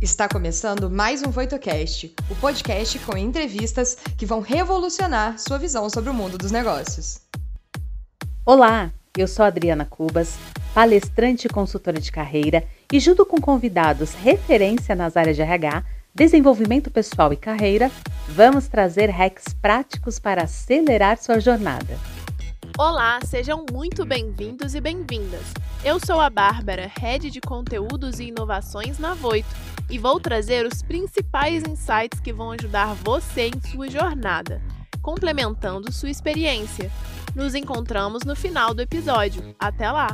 Está começando mais um VoitoCast, o podcast com entrevistas que vão revolucionar sua visão sobre o mundo dos negócios. Olá, eu sou Adriana Cubas, palestrante e consultora de carreira, e junto com convidados referência nas áreas de RH, desenvolvimento pessoal e carreira, vamos trazer hacks práticos para acelerar sua jornada. Olá, sejam muito bem-vindos e bem-vindas. Eu sou a Bárbara, Head de Conteúdos e Inovações na Voito, e vou trazer os principais insights que vão ajudar você em sua jornada, complementando sua experiência. Nos encontramos no final do episódio. Até lá!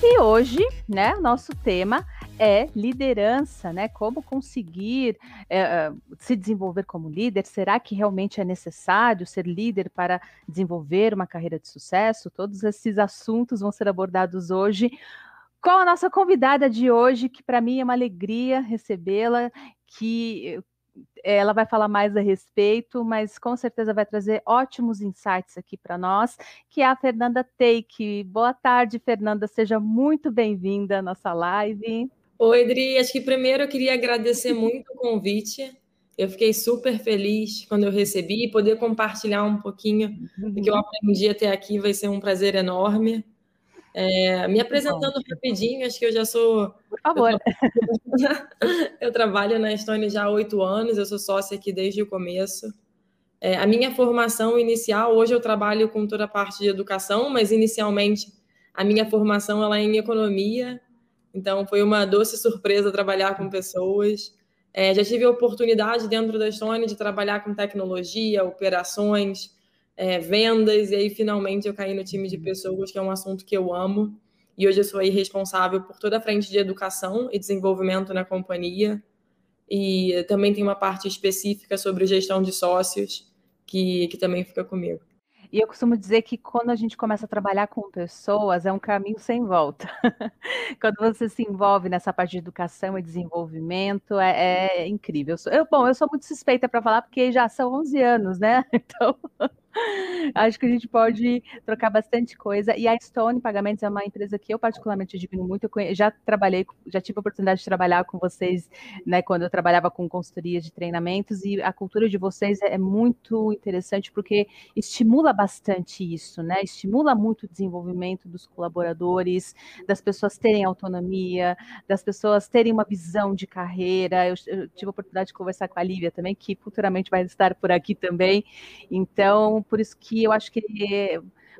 E hoje, né, nosso tema é liderança, né? Como conseguir é, se desenvolver como líder? Será que realmente é necessário ser líder para desenvolver uma carreira de sucesso? Todos esses assuntos vão ser abordados hoje com a nossa convidada de hoje, que para mim é uma alegria recebê-la, que ela vai falar mais a respeito, mas com certeza vai trazer ótimos insights aqui para nós, que é a Fernanda Take. Boa tarde, Fernanda, seja muito bem-vinda à nossa live. Oi, Adri, acho que primeiro eu queria agradecer muito o convite. Eu fiquei super feliz quando eu recebi e poder compartilhar um pouquinho do que eu aprendi até aqui vai ser um prazer enorme. É, me apresentando rapidinho, acho que eu já sou. Por favor. Eu, trabalho na Estônia já há oito anos, eu sou sócia aqui desde o começo. É, a minha formação inicial, hoje eu trabalho com toda a parte de educação, mas inicialmente a minha formação ela é em economia, então foi uma doce surpresa trabalhar com pessoas. É, já tive a oportunidade dentro da Estônia de trabalhar com tecnologia, operações, é, vendas, e aí finalmente eu caí no time de pessoas, que é um assunto que eu amo. E hoje eu sou aí responsável por toda a frente de educação e desenvolvimento na companhia. E também tem uma parte específica sobre gestão de sócios, que, que também fica comigo. E eu costumo dizer que quando a gente começa a trabalhar com pessoas, é um caminho sem volta. quando você se envolve nessa parte de educação e desenvolvimento, é, é incrível. Eu, bom, eu sou muito suspeita para falar, porque já são 11 anos, né? Então, Acho que a gente pode trocar bastante coisa. E a Stone Pagamentos é uma empresa que eu particularmente admiro muito. Eu já trabalhei, já tive a oportunidade de trabalhar com vocês, né, quando eu trabalhava com consultoria de treinamentos, e a cultura de vocês é muito interessante porque estimula bastante isso, né? Estimula muito o desenvolvimento dos colaboradores, das pessoas terem autonomia, das pessoas terem uma visão de carreira. Eu, eu tive a oportunidade de conversar com a Lívia também, que futuramente vai estar por aqui também. Então, por isso que eu acho que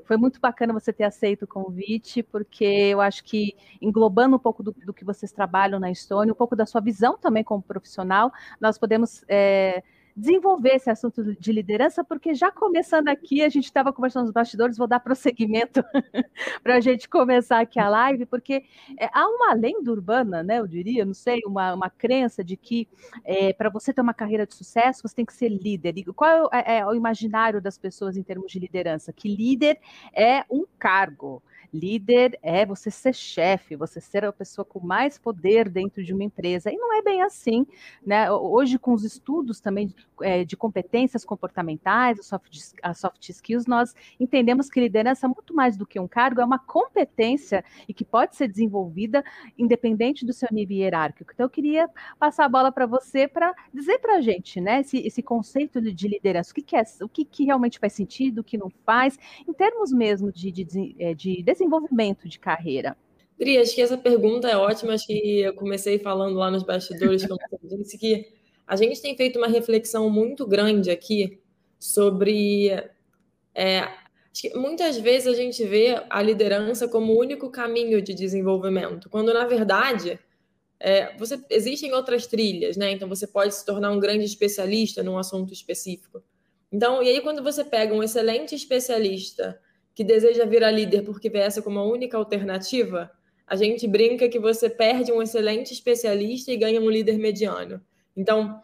foi muito bacana você ter aceito o convite, porque eu acho que englobando um pouco do, do que vocês trabalham na Estônia, um pouco da sua visão também como profissional, nós podemos é, desenvolver esse assunto de liderança, porque já começando aqui, a gente estava conversando nos bastidores, vou dar prosseguimento para a gente começar aqui a live, porque é, há uma lenda urbana, né, eu diria, não sei, uma, uma crença de que é, para você ter uma carreira de sucesso, você tem que ser líder. E qual é, é o imaginário das pessoas em termos de liderança? Que líder é um cargo. Líder é você ser chefe, você ser a pessoa com mais poder dentro de uma empresa. E não é bem assim, né? Hoje, com os estudos também é, de competências comportamentais, soft, as soft skills, nós entendemos que liderança, é muito mais do que um cargo, é uma competência e que pode ser desenvolvida independente do seu nível hierárquico. Então, eu queria passar a bola para você para dizer para a gente, né, esse, esse conceito de liderança, o que, que é, o que, que realmente faz sentido, o que não faz, em termos mesmo de, de, de, é, de desenvolvimento de carreira. Dri, acho que essa pergunta é ótima. Acho que eu comecei falando lá nos bastidores, como você disse, que a gente tem feito uma reflexão muito grande aqui sobre. É, acho que muitas vezes a gente vê a liderança como o único caminho de desenvolvimento, quando na verdade é, você, existem outras trilhas, né? Então você pode se tornar um grande especialista num assunto específico. Então, e aí quando você pega um excelente especialista que deseja virar líder porque vê essa como a única alternativa, a gente brinca que você perde um excelente especialista e ganha um líder mediano. Então,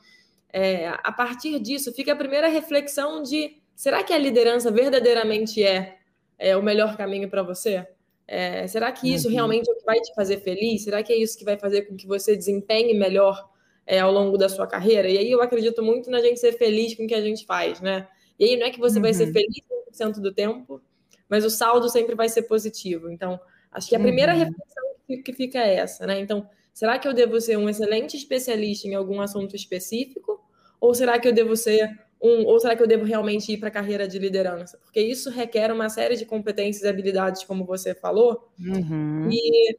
é, a partir disso, fica a primeira reflexão de será que a liderança verdadeiramente é, é o melhor caminho para você? É, será que isso uhum. realmente é o que vai te fazer feliz? Será que é isso que vai fazer com que você desempenhe melhor é, ao longo da sua carreira? E aí eu acredito muito na gente ser feliz com o que a gente faz, né? E aí não é que você uhum. vai ser uhum. feliz 100% do tempo, mas o saldo sempre vai ser positivo. Então, acho que a primeira uhum. reflexão que fica essa, né? Então, será que eu devo ser um excelente especialista em algum assunto específico? Ou será que eu devo ser um, ou será que eu devo realmente ir para a carreira de liderança? Porque isso requer uma série de competências e habilidades, como você falou, uhum. e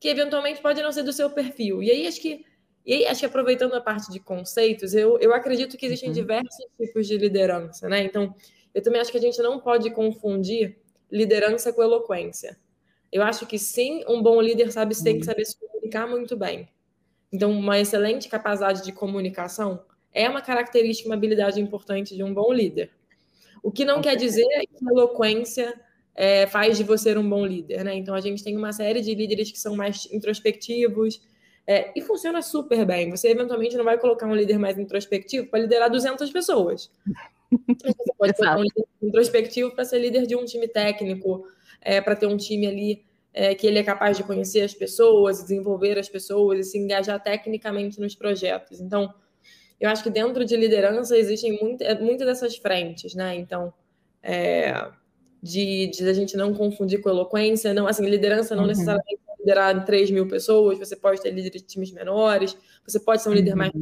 que eventualmente pode não ser do seu perfil. E aí acho que, e aí, acho que aproveitando a parte de conceitos, eu, eu acredito que existem uhum. diversos tipos de liderança, né? Então, eu também acho que a gente não pode confundir liderança com eloquência. Eu acho que sim, um bom líder sabe tem que saber se comunicar muito bem. Então, uma excelente capacidade de comunicação é uma característica, uma habilidade importante de um bom líder. O que não quer dizer que eloquência é, faz de você um bom líder, né? Então a gente tem uma série de líderes que são mais introspectivos é, e funciona super bem. Você eventualmente não vai colocar um líder mais introspectivo para liderar 200 pessoas. Você pode colocar um líder introspectivo para ser líder de um time técnico, é, para ter um time ali é, que ele é capaz de conhecer as pessoas, desenvolver as pessoas e se engajar tecnicamente nos projetos. Então, eu acho que dentro de liderança existem muitas é, muita dessas frentes, né? Então, é, de, de, a gente não confundir com eloquência, não, assim, liderança não uhum. necessariamente liderar 3 mil pessoas, você pode ter líderes de times menores, você pode ser um líder uhum. mais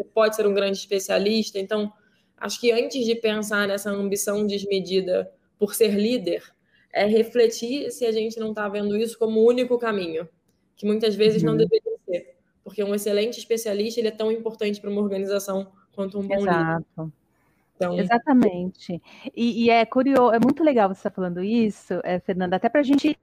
você pode ser um grande especialista. Então, acho que antes de pensar nessa ambição desmedida por ser líder, é refletir se a gente não está vendo isso como o único caminho, que muitas vezes uhum. não deveria ser porque um excelente especialista ele é tão importante para uma organização quanto um bom Exato. líder. Então... Exatamente. E, e, é curioso, é muito legal você estar tá falando isso, é, Fernanda, até para a gente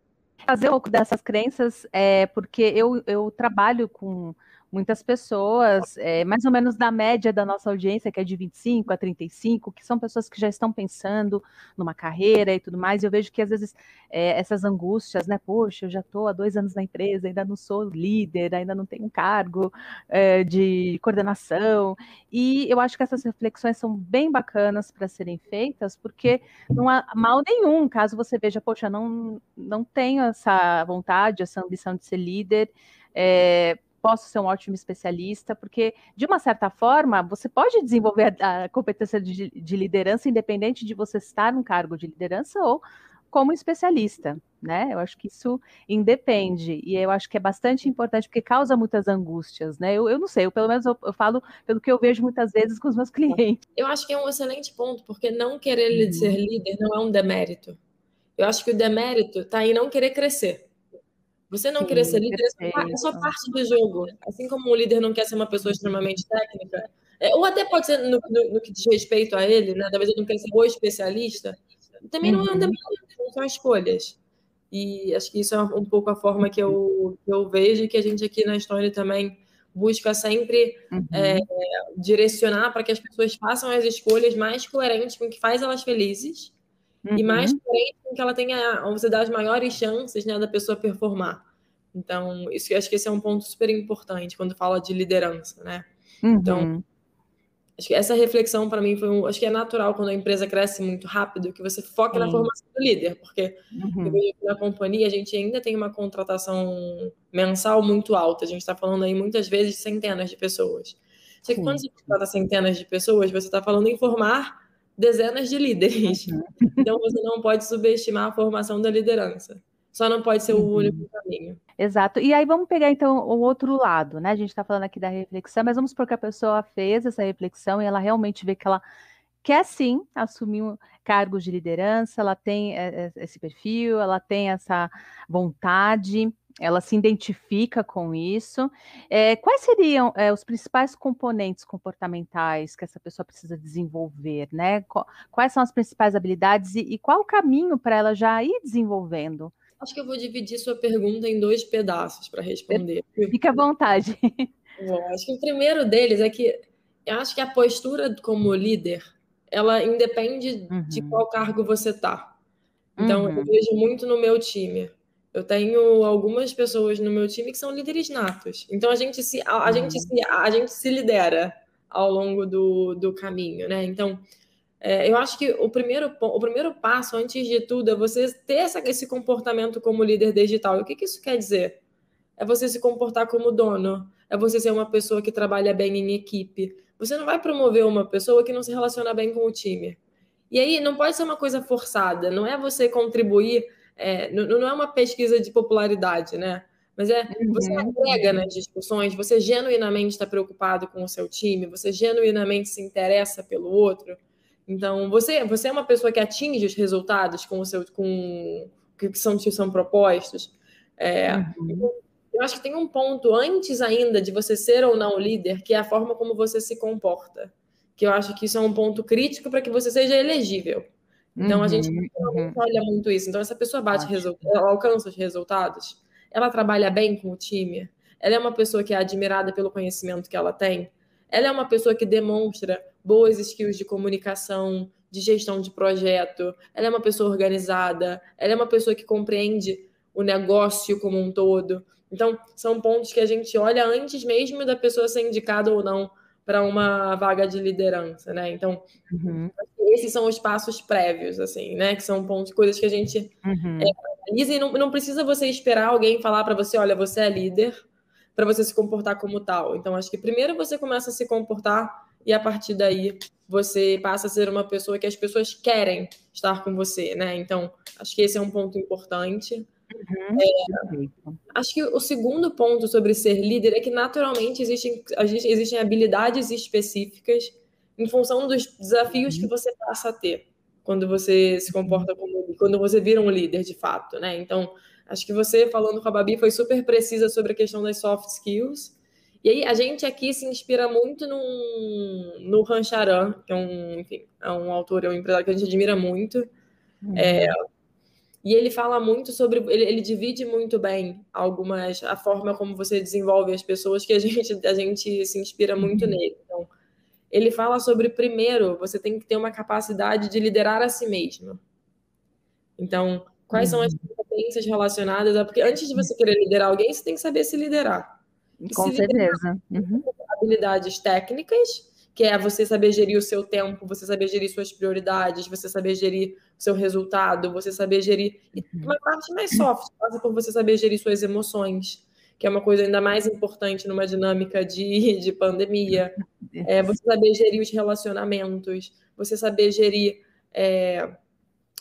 fazer um pouco dessas crenças, é, porque eu, eu trabalho com muitas pessoas, é, mais ou menos da média da nossa audiência, que é de 25 a 35, que são pessoas que já estão pensando numa carreira e tudo mais, e eu vejo que às vezes é, essas angústias, né, poxa, eu já estou há dois anos na empresa, ainda não sou líder, ainda não tenho um cargo é, de coordenação, e eu acho que essas reflexões são bem bacanas para serem feitas, porque não há mal nenhum, caso você veja, poxa, não, não tenho essa vontade, essa ambição de ser líder, é, posso ser um ótimo especialista, porque, de uma certa forma, você pode desenvolver a, a competência de, de, liderança independente de você estar num cargo de liderança ou como especialista, né? Eu acho que isso independe, e eu acho que é bastante importante, porque causa muitas angústias, né? Eu, eu não sei, eu, pelo menos eu, eu, falo pelo que eu vejo muitas vezes com os meus clientes. Eu acho que é um excelente ponto, porque não querer ser líder não é um demérito. Eu acho que o demérito está em não querer crescer. Você não Sim, querer ser líder é só parte do jogo. Assim como o líder não quer ser uma pessoa extremamente técnica, é, ou até pode ser no, no, no, que diz respeito a ele, né? Talvez ele não queira ser o especialista. Também uhum. não é um uhum. são escolhas. E acho que isso é um pouco a forma que eu, que eu vejo e que a gente aqui na história também busca sempre uhum. é, direcionar para que as pessoas façam as escolhas mais coerentes com o que faz elas felizes uhum. e mais coerente com que ela tenha, você dá as maiores chances né, da pessoa performar. Então, isso, acho que esse é um ponto super importante quando fala de liderança, né? Então, uhum. Então, acho que essa reflexão para mim foi um, acho que é natural quando a empresa cresce muito rápido que você foque na formação do líder, porque uhum. na companhia a gente ainda tem uma contratação mensal muito alta. A gente está falando aí muitas vezes de centenas de pessoas. Só que quando você contrata centenas de pessoas, você está falando em formar dezenas de líderes. Então você não pode subestimar a formação da liderança. Só não pode ser o uhum. único caminho. Exato. E aí vamos pegar então o outro lado, né? A gente está falando aqui da reflexão, mas vamos supor que a pessoa fez essa reflexão e ela realmente vê que ela quer sim assumir cargos de liderança, ela tem eh, eh, esse perfil, ela tem essa vontade, ela se identifica com isso. É, quais seriam é, os principais componentes comportamentais que essa pessoa precisa desenvolver, né? Quais são as principais habilidades e, e qual o caminho para ela já ir desenvolvendo? Acho que eu vou dividir sua pergunta em dois pedaços para responder. Fique à vontade. Bom, acho que o primeiro deles é que eu acho que a postura como líder, ela independe uhum. de qual cargo você está. Então, uhum. eu vejo muito no meu time eu tenho algumas pessoas no meu time que são líderes natos. Então a gente se, a, a uhum. gente se, a gente se lidera ao longo do, do caminho, né? Então é, eu acho que o primeiro, o primeiro passo, antes de tudo, é você ter essa, esse comportamento como líder digital. E o que, que isso quer dizer? É você se comportar como dono, é você ser uma pessoa que trabalha bem em equipe. Você não vai promover uma pessoa que não se relaciona bem com o time. E aí não pode ser uma coisa forçada, não é você contribuir é, não, não, é uma pesquisa de popularidade, né? Mas é você uhum. agrega nas discussões, você genuinamente está preocupado com o seu time, você genuinamente se interessa pelo outro. Então, você, você é uma pessoa que atinge os resultados com o seu com que são que são propostos. É, uhum. Eu acho que tem um ponto antes ainda de você ser ou não líder, que é a forma como você se comporta. Que eu acho que isso é um ponto crítico para que você seja elegível. Então, uhum, a gente uhum. olha muito isso. Então, essa pessoa bate ela alcança os resultados, ela trabalha bem com o time, ela é uma pessoa que é admirada pelo conhecimento que ela tem, ela é uma pessoa que demonstra boas skills de comunicação, de gestão de projeto, ela é uma pessoa organizada, ela é uma pessoa que compreende o negócio como um todo. Então, são pontos que a gente olha antes mesmo da pessoa ser indicada ou não para uma vaga de liderança, né? Então, uhum. esses são os passos prévios, assim, né? Que são pontos, coisas que a gente uhum. é, e não, não precisa você esperar alguém falar para você, olha, você é líder, para você se comportar como tal. Então, acho que primeiro você começa a se comportar e a partir daí você passa a ser uma pessoa que as pessoas querem estar com você, né? Então, acho que esse é um ponto importante. Uhum. É, acho que o segundo ponto sobre ser líder é que naturalmente existem, existem habilidades específicas em função dos desafios uhum. que você passa a ter quando você se comporta como quando você vira um líder de fato, né? Então, acho que você falando com a Babi foi super precisa sobre a questão das soft skills. E aí a gente aqui se inspira muito num, no Rancharan, que é um, enfim, é um autor, é um empresário que a gente admira muito. Uhum. É, e ele fala muito sobre, ele, ele, divide muito bem algumas, a forma como você desenvolve as pessoas, que a gente, a gente se inspira muito uhum. nele. Então, ele fala sobre, primeiro, você tem que ter uma capacidade de liderar a si mesmo. Então, quais uhum. são as uhum. competências relacionadas a. Porque antes de você querer liderar alguém, você tem que saber se liderar. E Com se certeza. Liderar, uhum. Habilidades técnicas que é você saber gerir o seu tempo, você saber gerir suas prioridades, você saber gerir seu resultado, você saber gerir. E uhum. uma parte mais soft passa por você saber gerir suas emoções, que é uma coisa ainda mais importante numa dinâmica de, de pandemia. É, você saber gerir os relacionamentos, você saber gerir é,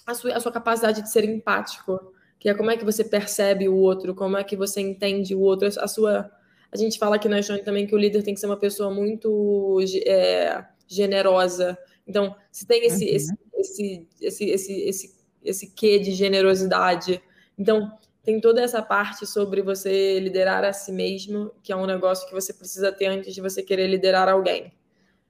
a, sua, a sua capacidade de ser empático, que é como é que você percebe o outro, como é que você entende o outro, a sua a gente fala aqui na Johnny também que o líder tem que ser uma pessoa muito é, generosa. Então, se tem esse, uhum. esse, esse, esse, esse, esse, esse quê de generosidade. Então, tem toda essa parte sobre você liderar a si mesmo, que é um negócio que você precisa ter antes de você querer liderar alguém.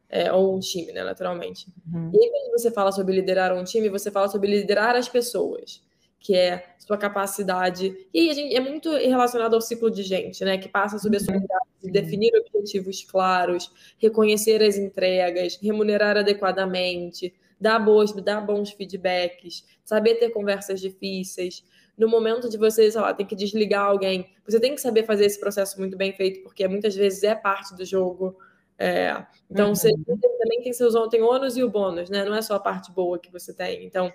É, ou um time, né, naturalmente. Uhum. E aí, quando você fala sobre liderar um time, você fala sobre liderar as pessoas que é sua capacidade. E a gente, é muito relacionado ao ciclo de gente, né? Que passa sobre a sua habilidade de definir objetivos claros, reconhecer as entregas, remunerar adequadamente, dar, boas, dar bons feedbacks, saber ter conversas difíceis. No momento de você, sei lá, tem que desligar alguém, você tem que saber fazer esse processo muito bem feito, porque muitas vezes é parte do jogo. É, então, uhum. você também tem seus tem ônus e o bônus, né? Não é só a parte boa que você tem. Então,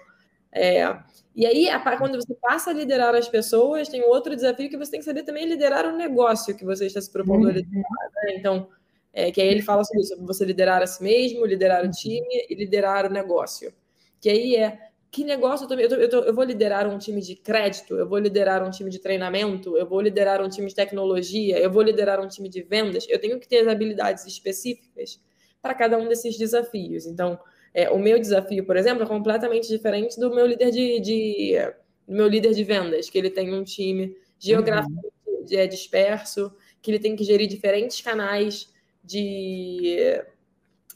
é, e aí, quando você passa a liderar as pessoas, tem outro desafio que você tem que saber também liderar o negócio que você está se propondo a liderar. Né? Então, é, que aí ele fala sobre isso, sobre você liderar a si mesmo, liderar o uhum. time e liderar o negócio. Que aí é, que negócio eu, tô, eu, eu, vou liderar um time de crédito, eu vou liderar um time de treinamento, eu vou liderar um time de tecnologia, eu vou liderar um time de vendas. Eu tenho que ter as habilidades específicas para cada um desses desafios. Então, é, o meu desafio, por exemplo, é completamente diferente do meu líder de, de do meu líder de vendas, que ele tem um time geográfico uhum. disperso, que ele tem que gerir diferentes canais de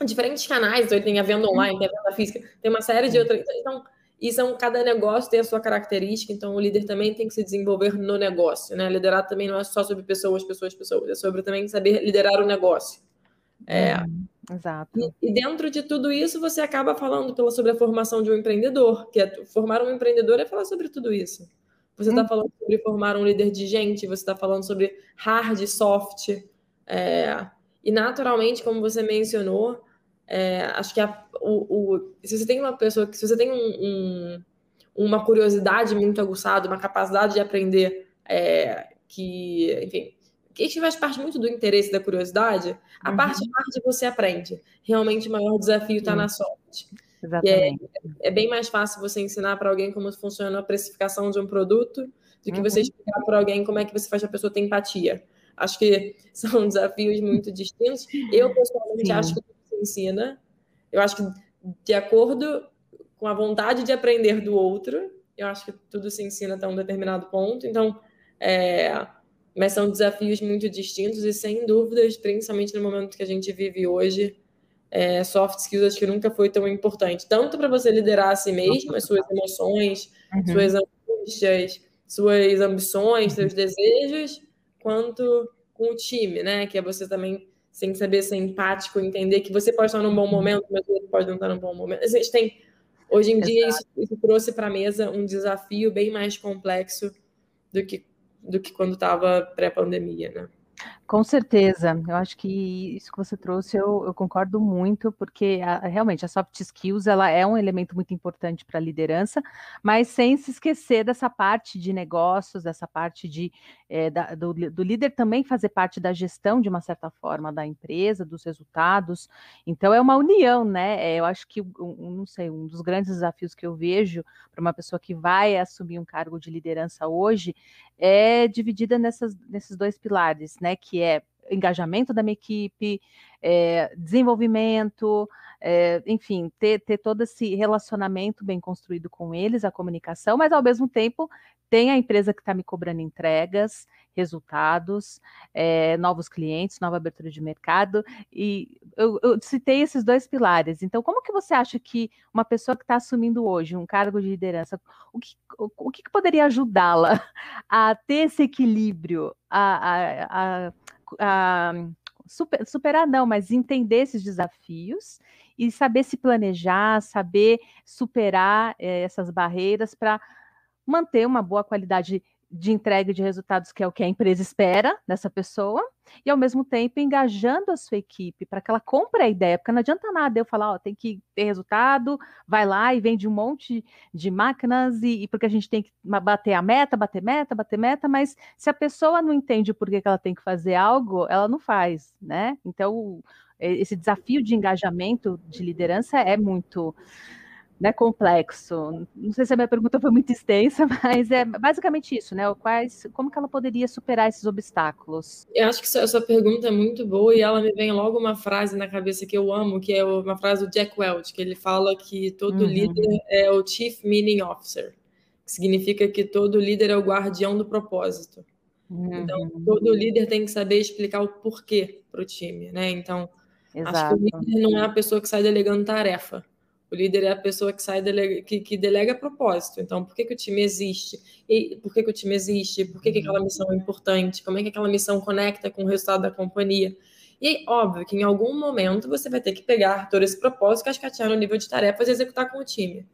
diferentes canais, então ele tem a venda online, tem a venda física, tem uma série de outras. Então, e são, cada negócio tem a sua característica, então o líder também tem que se desenvolver no negócio, né? Liderar também não é só sobre pessoas, pessoas, pessoas, é sobre também saber liderar o negócio. É, uhum. Exato. E, e, dentro de tudo isso, você acaba falando pela, sobre a formação de um empreendedor, que é formar um empreendedor é falar sobre tudo isso. Você está hum. falando sobre formar um líder de gente, você está falando sobre hard soft. É, e naturalmente, como você mencionou, é, acho que a, o, o, se você tem uma pessoa que se você tem um, um, uma curiosidade muito aguçada, uma capacidade de aprender é, que, enfim, que faz parte muito do interesse da curiosidade, a uhum. parte de você aprende. Realmente o maior desafio está na sorte. Exatamente. É, é, bem mais fácil você ensinar para alguém como funciona a precificação de um produto do que uhum. você explicar para alguém como é que você faz a pessoa ter empatia. Acho que são desafios muito distintos. Eu, pessoalmente, Sim. acho que tudo se ensina. Eu acho que, de acordo com a vontade de aprender do outro, eu acho que tudo se ensina até um determinado ponto. Então, é, mas são desafios muito distintos e, sem dúvidas, principalmente no momento que a gente vive hoje, é, soft skills acho que nunca foi tão importante. Tanto para você liderar a si mesmo, as suas emoções, uhum. suas angústias, suas ambições, seus desejos, quanto com o time, né? Que é você também sem saber ser empático, entender que você pode estar num bom momento, mas o outro pode não estar num bom momento. A gente tem, hoje em Exato. dia, isso, isso trouxe para a mesa um desafio bem mais complexo do que do que quando estava pré-pandemia, né? Com certeza, eu acho que isso que você trouxe eu, eu concordo muito, porque a, realmente a soft skills ela é um elemento muito importante para a liderança, mas sem se esquecer dessa parte de negócios, dessa parte de é, da, do, do, líder também fazer parte da gestão de uma certa forma da empresa, dos resultados. Então é uma união, né? É, eu acho que um, não sei, um dos grandes desafios que eu vejo para uma pessoa que vai assumir um cargo de liderança hoje é dividida nessas, nesses dois pilares, né? Que é engajamento da minha equipe, é, desenvolvimento, é, enfim, ter, ter todo esse relacionamento bem construído com eles, a comunicação, mas ao mesmo tempo tem a empresa que está me cobrando entregas, resultados, é, novos clientes, nova abertura de mercado, e eu, eu, citei esses dois pilares. Então, como que você acha que uma pessoa que está assumindo hoje um cargo de liderança, o que, o, o que poderia ajudá-la a ter esse equilíbrio, a, a, a, a super, superar não, mas entender esses desafios e saber se planejar, saber superar é, essas barreiras para manter uma boa qualidade de entrega de resultados, que é o que a empresa espera dessa pessoa, e ao mesmo tempo engajando a sua equipe para que ela compre a ideia, porque não adianta nada eu falar, ó, tem que ter resultado, vai lá e vende um monte de máquinas, e, e porque a gente tem que bater a meta, bater meta, bater meta, mas se a pessoa não entende por que, que ela tem que fazer algo, ela não faz, né? Então, esse desafio de engajamento de liderança é muito né, complexo. Não sei se a minha pergunta foi muito extensa, mas é basicamente isso, né? Quais, como que ela poderia superar esses obstáculos? Eu acho que essa pergunta é muito boa e ela me vem logo uma frase na cabeça que eu amo, que é uma frase do Jack Welch, que ele fala que todo uhum. líder é o Chief Meaning Officer, que significa que todo líder é o guardião do propósito. Então, uhum. Então, todo líder tem que saber explicar o porquê para o time, né? Então, Exato. acho que o líder não é a pessoa que sai delegando tarefa o líder é a pessoa que sai delega, que, que delega propósito. Então, por que, que o time existe? E por que, que o time existe? Por que, que aquela missão é importante? Como é que aquela missão conecta com o resultado da companhia? E óbvio que em algum momento você vai ter que pegar todo esse propósito, cascatear no nível de tarefas e executar com o time.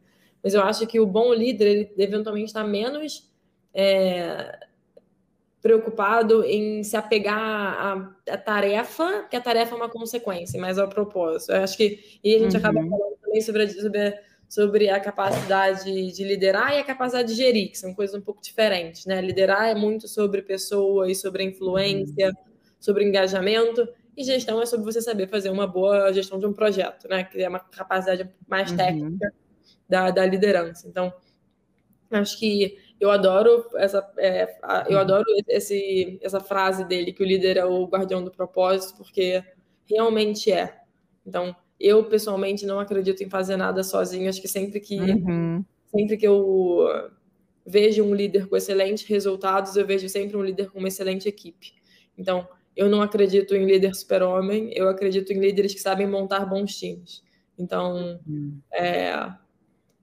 Mas eu acho que o bom líder, ele eventualmente está menos é, preocupado em se apegar à, à, tarefa, que a tarefa é uma consequência, mas ao propósito. Eu acho que e a gente uhum. acaba falando também sobre, sobre, sobre a capacidade de liderar e a capacidade de gerir, que são coisas um pouco diferentes, né? Liderar é muito sobre pessoas, sobre influência, uhum. sobre engajamento, e gestão é sobre você saber fazer uma boa gestão de um projeto, né? Que é uma capacidade mais uhum. técnica uhum. da, da liderança. Então, acho que eu adoro essa, é, eu adoro esse, essa frase dele que o líder é o guardião do propósito, porque realmente é. Então, eu pessoalmente não acredito em fazer nada sozinho. Acho que sempre que uhum. sempre que eu vejo um líder com excelentes resultados, eu vejo sempre um líder com uma excelente equipe. Então, eu não acredito em líder super-homem, eu acredito em líderes que sabem montar bons times. Então, uhum. é,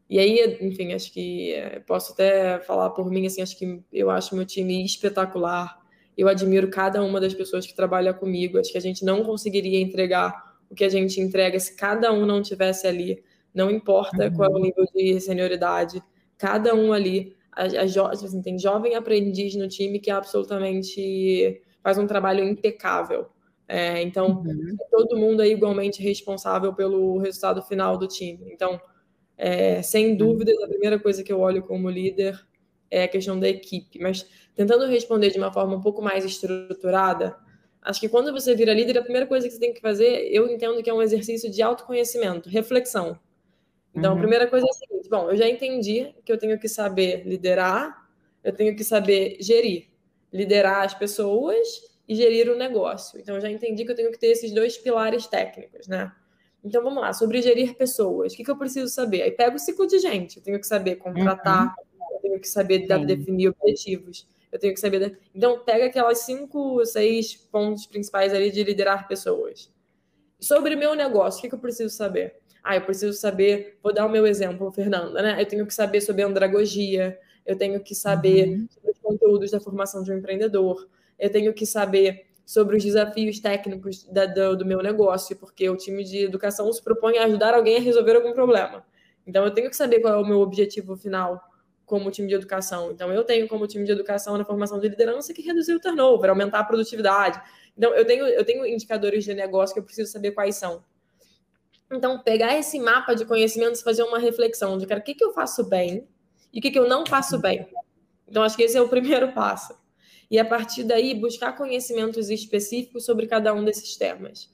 e aí, enfim, acho que é, posso até falar por mim, assim, acho que eu acho meu time espetacular. Eu admiro cada uma das pessoas que trabalha comigo. Acho que a gente não conseguiria entregar o que a gente entrega se cada um não tivesse ali, não importa uhum. qual é o nível de senioridade, cada um ali, a, a jo, assim, tem jovem aprendiz no time que é absolutamente faz um trabalho impecável. É, então, uhum. todo mundo é igualmente responsável pelo resultado final do time. Então, é, sem uhum. dúvidas, a primeira coisa que eu olho como líder é a questão da equipe. Mas tentando responder de uma forma um pouco mais estruturada, Acho que quando você vira líder, a primeira coisa que você tem que fazer, eu entendo que é um exercício de autoconhecimento, reflexão. Então, uhum. a primeira coisa é a seguinte: bom, eu já entendi que eu tenho que saber liderar, eu tenho que saber gerir, liderar as pessoas e gerir o negócio. Então, eu já entendi que eu tenho que ter esses dois pilares técnicos, né? Então, vamos lá, sobre gerir pessoas. O que, que eu preciso saber? Aí pego o ciclo de gente. Eu tenho que saber contratar, uhum. eu tenho que saber Sim. definir objetivos. Eu tenho que saber. Então, pega aquelas cinco, seis pontos principais ali de liderar pessoas. Sobre meu negócio, o que, que eu preciso saber? Ah, eu preciso saber, vou dar o meu exemplo, Fernanda, né? Eu tenho que saber sobre andragogia, eu tenho que saber uhum. sobre os conteúdos da formação de um empreendedor, eu tenho que saber sobre os desafios técnicos da, do, do, meu negócio, porque o time de educação se propõe a ajudar alguém a resolver algum problema. Então, eu tenho que saber qual é o meu objetivo final como time de educação. Então, eu tenho como time de educação na formação de liderança que reduzir o turnover, aumentar a produtividade. Então, eu tenho, eu tenho indicadores de negócio que eu preciso saber quais são. Então, pegar esse mapa de conhecimentos, fazer uma reflexão de, cara, o que, que eu faço bem e o que, que eu não faço bem. Então, acho que esse é o primeiro passo. E, a partir daí, buscar conhecimentos específicos sobre cada um desses temas.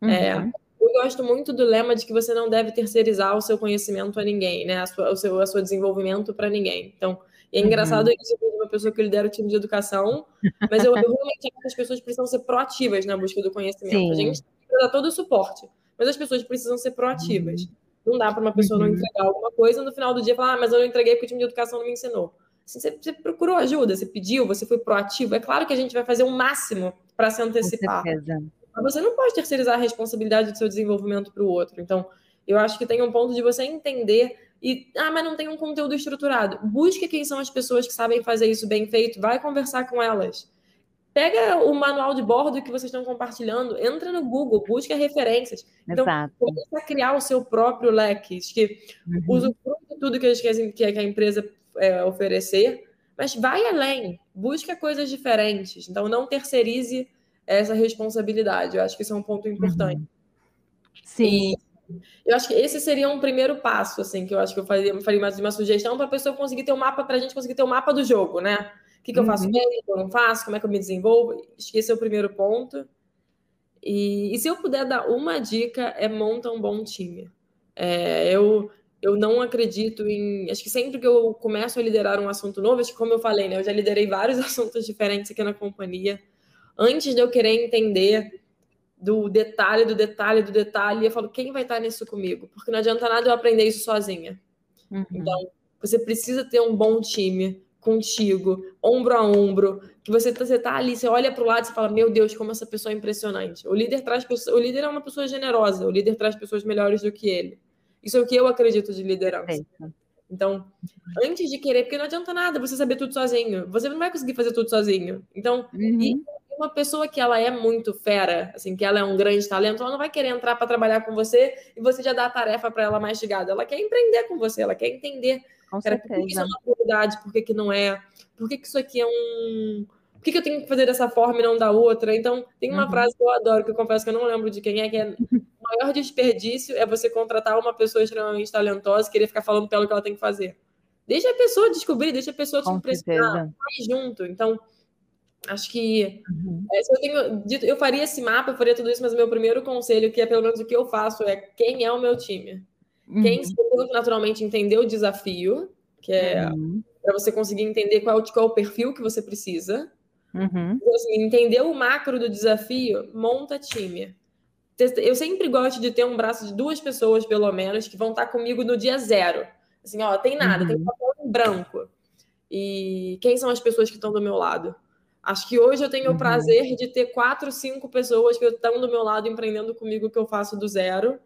Uhum. É, eu gosto muito do lema de que você não deve terceirizar o seu conhecimento a ninguém, né? A sua, o seu, a seu desenvolvimento para ninguém. Então, é uhum. engraçado uhum. isso de uma pessoa que lidera o time de educação, mas eu, eu realmente acho que as pessoas precisam ser proativas na busca do conhecimento. Sim. A gente dar todo o suporte mas as pessoas precisam ser proativas. Uhum. Não dá para uma pessoa uhum. não entregar alguma coisa e no final do dia falar, ah, mas eu não entreguei porque o time de educação não me ensinou. Assim, você, você, procurou ajuda, você pediu, você foi proativo. É claro que a gente vai fazer o máximo para se antecipar. Mas você não pode terceirizar a responsabilidade do seu desenvolvimento para o outro. Então, eu acho que tem um ponto de você entender e, ah, mas não tem um conteúdo estruturado. Busque quem são as pessoas que sabem fazer isso bem feito, vai conversar com elas. Pega o manual de bordo que vocês estão compartilhando, entra no Google, busca referências. Então, começa a criar o seu próprio leque, que uhum. usufrui de tudo que, querem, que a empresa é, oferecer, mas vai além, busca coisas diferentes. Então, não terceirize essa responsabilidade. Eu acho que isso é um ponto importante. Uhum. Sim. E eu acho que esse seria um primeiro passo, assim, que eu acho que eu faria, faria mais uma sugestão para a pessoa conseguir ter um mapa, para a gente conseguir ter o um mapa do jogo, né? que, que eu faço bem, o que eu não faço, como é que eu me desenvolvo. Esse é o primeiro ponto. E, e se eu puder dar uma dica, é monta um bom time. É, eu, eu não acredito em. Acho que sempre que eu começo a liderar um assunto novo, acho que como eu falei, né, eu já liderei vários assuntos diferentes aqui na companhia. Antes de eu querer entender do detalhe, do detalhe, do detalhe, eu falo, quem vai estar nisso comigo? Porque não adianta nada eu aprender isso sozinha. Uhum. Então, você precisa ter um bom time contigo, ombro a ombro, que você tá, você tá ali, você olha para o lado e fala, meu Deus, como essa pessoa é impressionante. O líder traz o líder é uma pessoa generosa, o líder traz pessoas melhores do que ele. Isso é o que eu acredito de liderança. Então, antes de querer, porque não adianta nada você saber tudo sozinho. Você não vai conseguir fazer tudo sozinho. Então, uhum. uma pessoa que ela é muito fera, assim, que ela é um grande talento, ela não vai querer entrar para trabalhar com você e você já dá a tarefa para ela mastigada. Ela quer empreender com você, ela quer entender com Cara, certeza. por que isso é uma prioridade, por que, que não é? Por que, que isso aqui é um. Por que, que eu tenho que fazer dessa forma e não da outra? Então, tem uma uhum. frase que eu adoro, que eu confesso que eu não lembro de quem é, que é maior desperdício é você contratar uma pessoa extremamente talentosa e querer ficar falando pelo que ela tem que fazer. Deixa a pessoa descobrir, deixa a pessoa te impressionar, junto. Então, acho que uhum. é, eu tenho dito, eu faria esse mapa, eu faria tudo isso, mas o meu primeiro conselho, que é pelo menos o que eu faço, é quem é o meu time. Uhum. Quem naturalmente entender o desafio, que é uhum. para você conseguir entender qual, qual é o perfil que você precisa. Uhum. Então, assim, entender o macro do desafio, monta time. Eu sempre gosto de ter um braço de duas pessoas, pelo menos, que vão estar comigo no dia zero. Assim, ó, tem nada, uhum. tem papel em branco. E quem são as pessoas que estão do meu lado? Acho que hoje eu tenho uhum. o prazer de ter quatro, cinco pessoas que estão do meu lado empreendendo comigo o que eu faço do zero.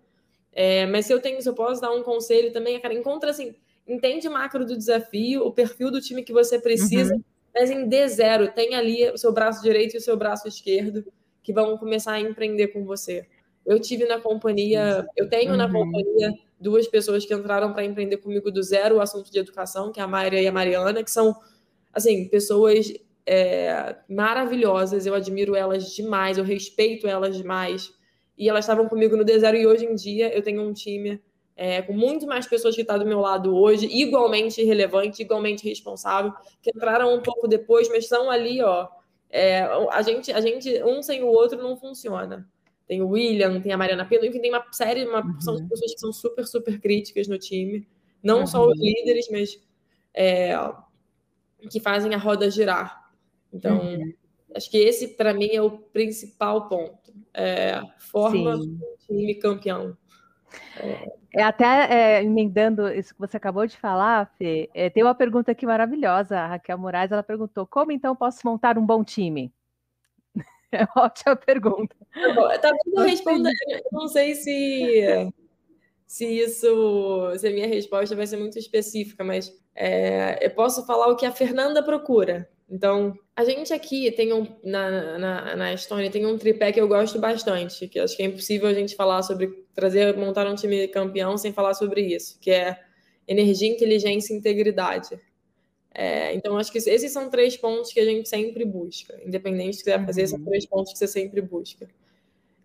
É, mas se eu tenho, se eu posso dar um conselho também, cara, encontra assim, entende o macro do desafio, o perfil do time que você precisa, uhum. mas em D0, tem ali o seu braço direito e o seu braço esquerdo que vão começar a empreender com você. Eu tive na companhia, eu tenho uhum. na companhia duas pessoas que entraram para empreender comigo do zero o assunto de educação, que é a Mayra e a Mariana, que são, assim, pessoas é, maravilhosas, eu admiro elas demais, eu respeito elas demais e elas estavam comigo no deserto e hoje em dia eu tenho um time é, com muito mais pessoas que estão tá do meu lado hoje, igualmente relevante, igualmente responsável, que entraram um pouco depois, mas são ali, ó. É, a gente, a gente, um sem o outro não funciona. Tem o William, tem a Mariana Pelo, enfim, tem uma série, uma uhum. porção de pessoas que são super, super críticas no time. Não uhum. só os líderes, mas é, que fazem a roda girar. Então, uhum. acho que esse, para mim, é o principal ponto. É, forma Sim. um time campeão. É, é até é, emendando isso que você acabou de falar, Fê, é, tem uma pergunta aqui maravilhosa. A Raquel Moraes ela perguntou: como então posso montar um bom time? É ótima pergunta. Tá, tá eu respondendo. Eu não sei se se isso, se a minha resposta vai ser muito específica, mas é, eu posso falar o que a Fernanda procura. Então, a gente aqui tem um, na, na, na Estônia, tem um tripé que eu gosto bastante, que acho que é impossível a gente falar sobre trazer, montar um time campeão sem falar sobre isso, que é energia, inteligência e integridade. É, então, acho que esses são três pontos que a gente sempre busca. Independente do que você vai fazer, são três pontos que você sempre busca.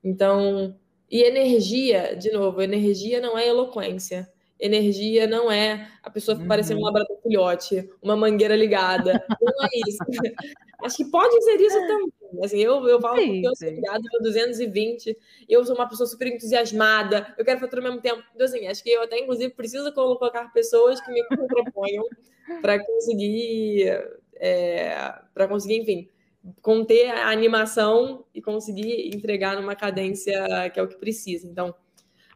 Então, e energia, de novo, energia não é eloquência. Energia não é a pessoa uhum. parecer um labrador filhote, uma mangueira ligada. Não é isso. Acho que pode ser isso também. Assim, eu, eu falo sim, porque eu sou ligada para 220, eu sou uma pessoa super entusiasmada, eu quero fazer ao mesmo tempo. Então, assim, acho que eu até, inclusive, preciso colocar pessoas que me proponham para conseguir, é, para conseguir, enfim, conter a animação e conseguir entregar numa cadência que é o que precisa. Então,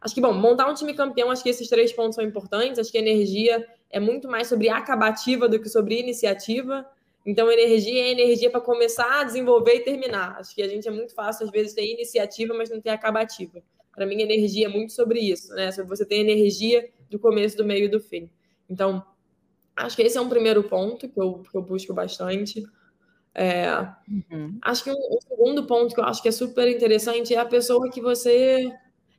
acho que, bom, montar um time campeão, acho que esses três pontos são importantes. Acho que a energia é muito mais sobre acabativa do que sobre iniciativa. Então, energia é energia para começar a desenvolver e terminar. Acho que a gente é muito fácil, às vezes, ter iniciativa, mas não ter acabativa. Para mim, energia é muito sobre isso, né? Sobre você ter energia do começo, do meio e do fim. Então, acho que esse é um primeiro ponto que eu, que eu busco bastante. É, uhum. Acho que um, um, segundo ponto que eu acho que é super interessante é a pessoa que você.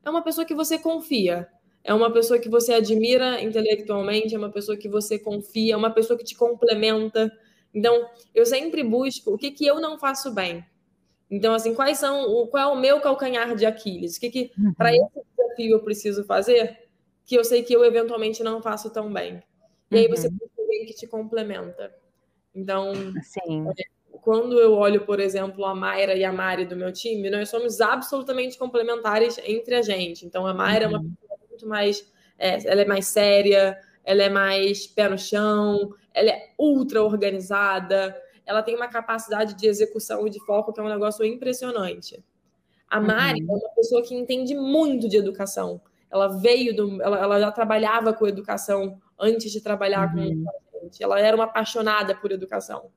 É uma pessoa que você confia. É uma pessoa que você admira intelectualmente, é uma pessoa que você confia, é uma pessoa que te complementa. Então, eu sempre busco o que, que eu não faço bem. Então, assim, quais são, o, qual é o meu calcanhar de Aquiles? O que, que uhum. para esse desafio eu preciso fazer que eu sei que eu eventualmente não faço tão bem? E uhum. aí você tem alguém que te complementa. Então, Sim. É, quando eu olho, por exemplo, a Mayra e a Mari do meu time, nós somos absolutamente complementares entre a gente. Então, a Mayra uhum. é uma uhum. pessoa muito mais. É, ela é mais séria, ela é mais pé no chão, ela é ultra organizada, ela tem uma capacidade de execução e de foco que é um negócio impressionante. A Mari uhum. é uma pessoa que entende muito de educação. Ela veio do. Ela, ela já trabalhava com educação antes de trabalhar uhum. com a gente. Ela era uma apaixonada por educação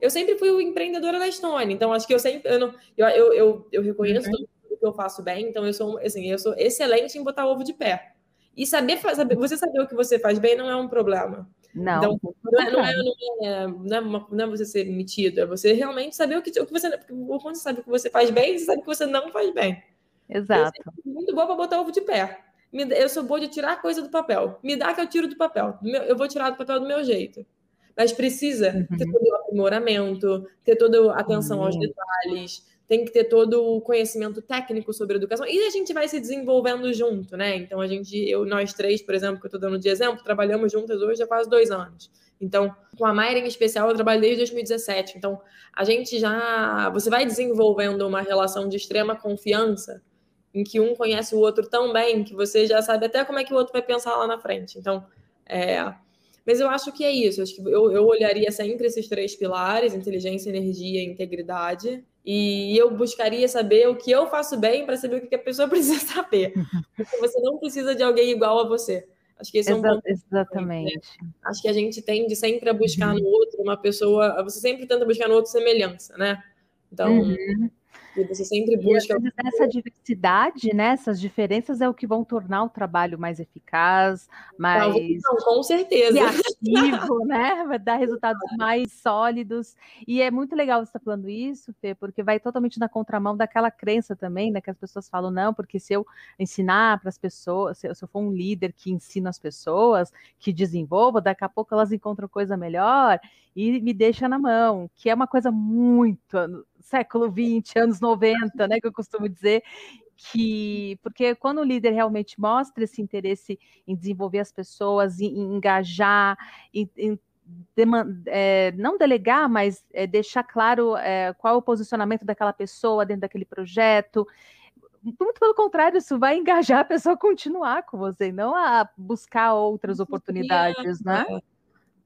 eu sempre fui empreendedora na Estônia, então acho que eu sempre eu, não, eu, eu, eu, eu reconheço uhum. tudo que eu faço bem, então eu sou assim, eu sou excelente em botar ovo de pé. E saber, saber você saber o que você faz bem não é um problema. Não. Então, não, é, não, é, não, é, não, é uma, não é você ser metido, é você realmente saber o que, o que você. Quando você sabe o que você faz bem, você sabe o que você não faz bem. Exato. Eu muito boa para botar ovo de pé. Eu sou boa de tirar coisa do papel. Me dá que eu tiro do papel. Eu vou tirar do papel do meu jeito. Mas precisa uhum. ter todo o aprimoramento, ter toda a atenção uhum. aos detalhes, tem que ter todo o conhecimento técnico sobre educação. E a gente vai se desenvolvendo junto, né? Então, a gente, eu, nós três, por exemplo, que eu estou dando de exemplo, trabalhamos juntas hoje há quase dois anos. Então, com a Mayra em especial, eu trabalho desde 2017. Então, a gente já. Você vai desenvolvendo uma relação de extrema confiança, em que um conhece o outro tão bem que você já sabe até como é que o outro vai pensar lá na frente. Então, é, mas eu acho que é isso. Acho que eu, eu olharia sempre esses três pilares: inteligência, energia e integridade. E eu buscaria saber o que eu faço bem para saber o que a pessoa precisa saber. Porque você não precisa de alguém igual a você. Acho que esse Exa é um ponto. Exatamente. Né? Acho que a gente tende sempre a buscar uhum. no outro uma pessoa. Você sempre tenta buscar no outro semelhança, né? Então, uhum. E você sempre busca. E, essa diversidade, né, essas diferenças é o que vão tornar o trabalho mais eficaz, mais. Não, com certeza. Criativo, né? Vai dar resultados mais sólidos. E é muito legal você estar falando isso, Fê, porque vai totalmente na contramão daquela crença também, né? Que as pessoas falam, não, porque se eu ensinar para as pessoas, se eu, se eu for um líder que ensina as pessoas, que desenvolva, daqui a pouco elas encontram coisa melhor e me deixa na mão, que é uma coisa muito século 20, anos 90, né, que eu costumo dizer, que porque quando o líder realmente mostra esse interesse em desenvolver as pessoas, em, em engajar, em, em é, não delegar, mas é, deixar claro é, qual é o posicionamento daquela pessoa dentro daquele projeto. Muito pelo contrário, isso vai engajar a pessoa a continuar com você, não a buscar outras oportunidades, né?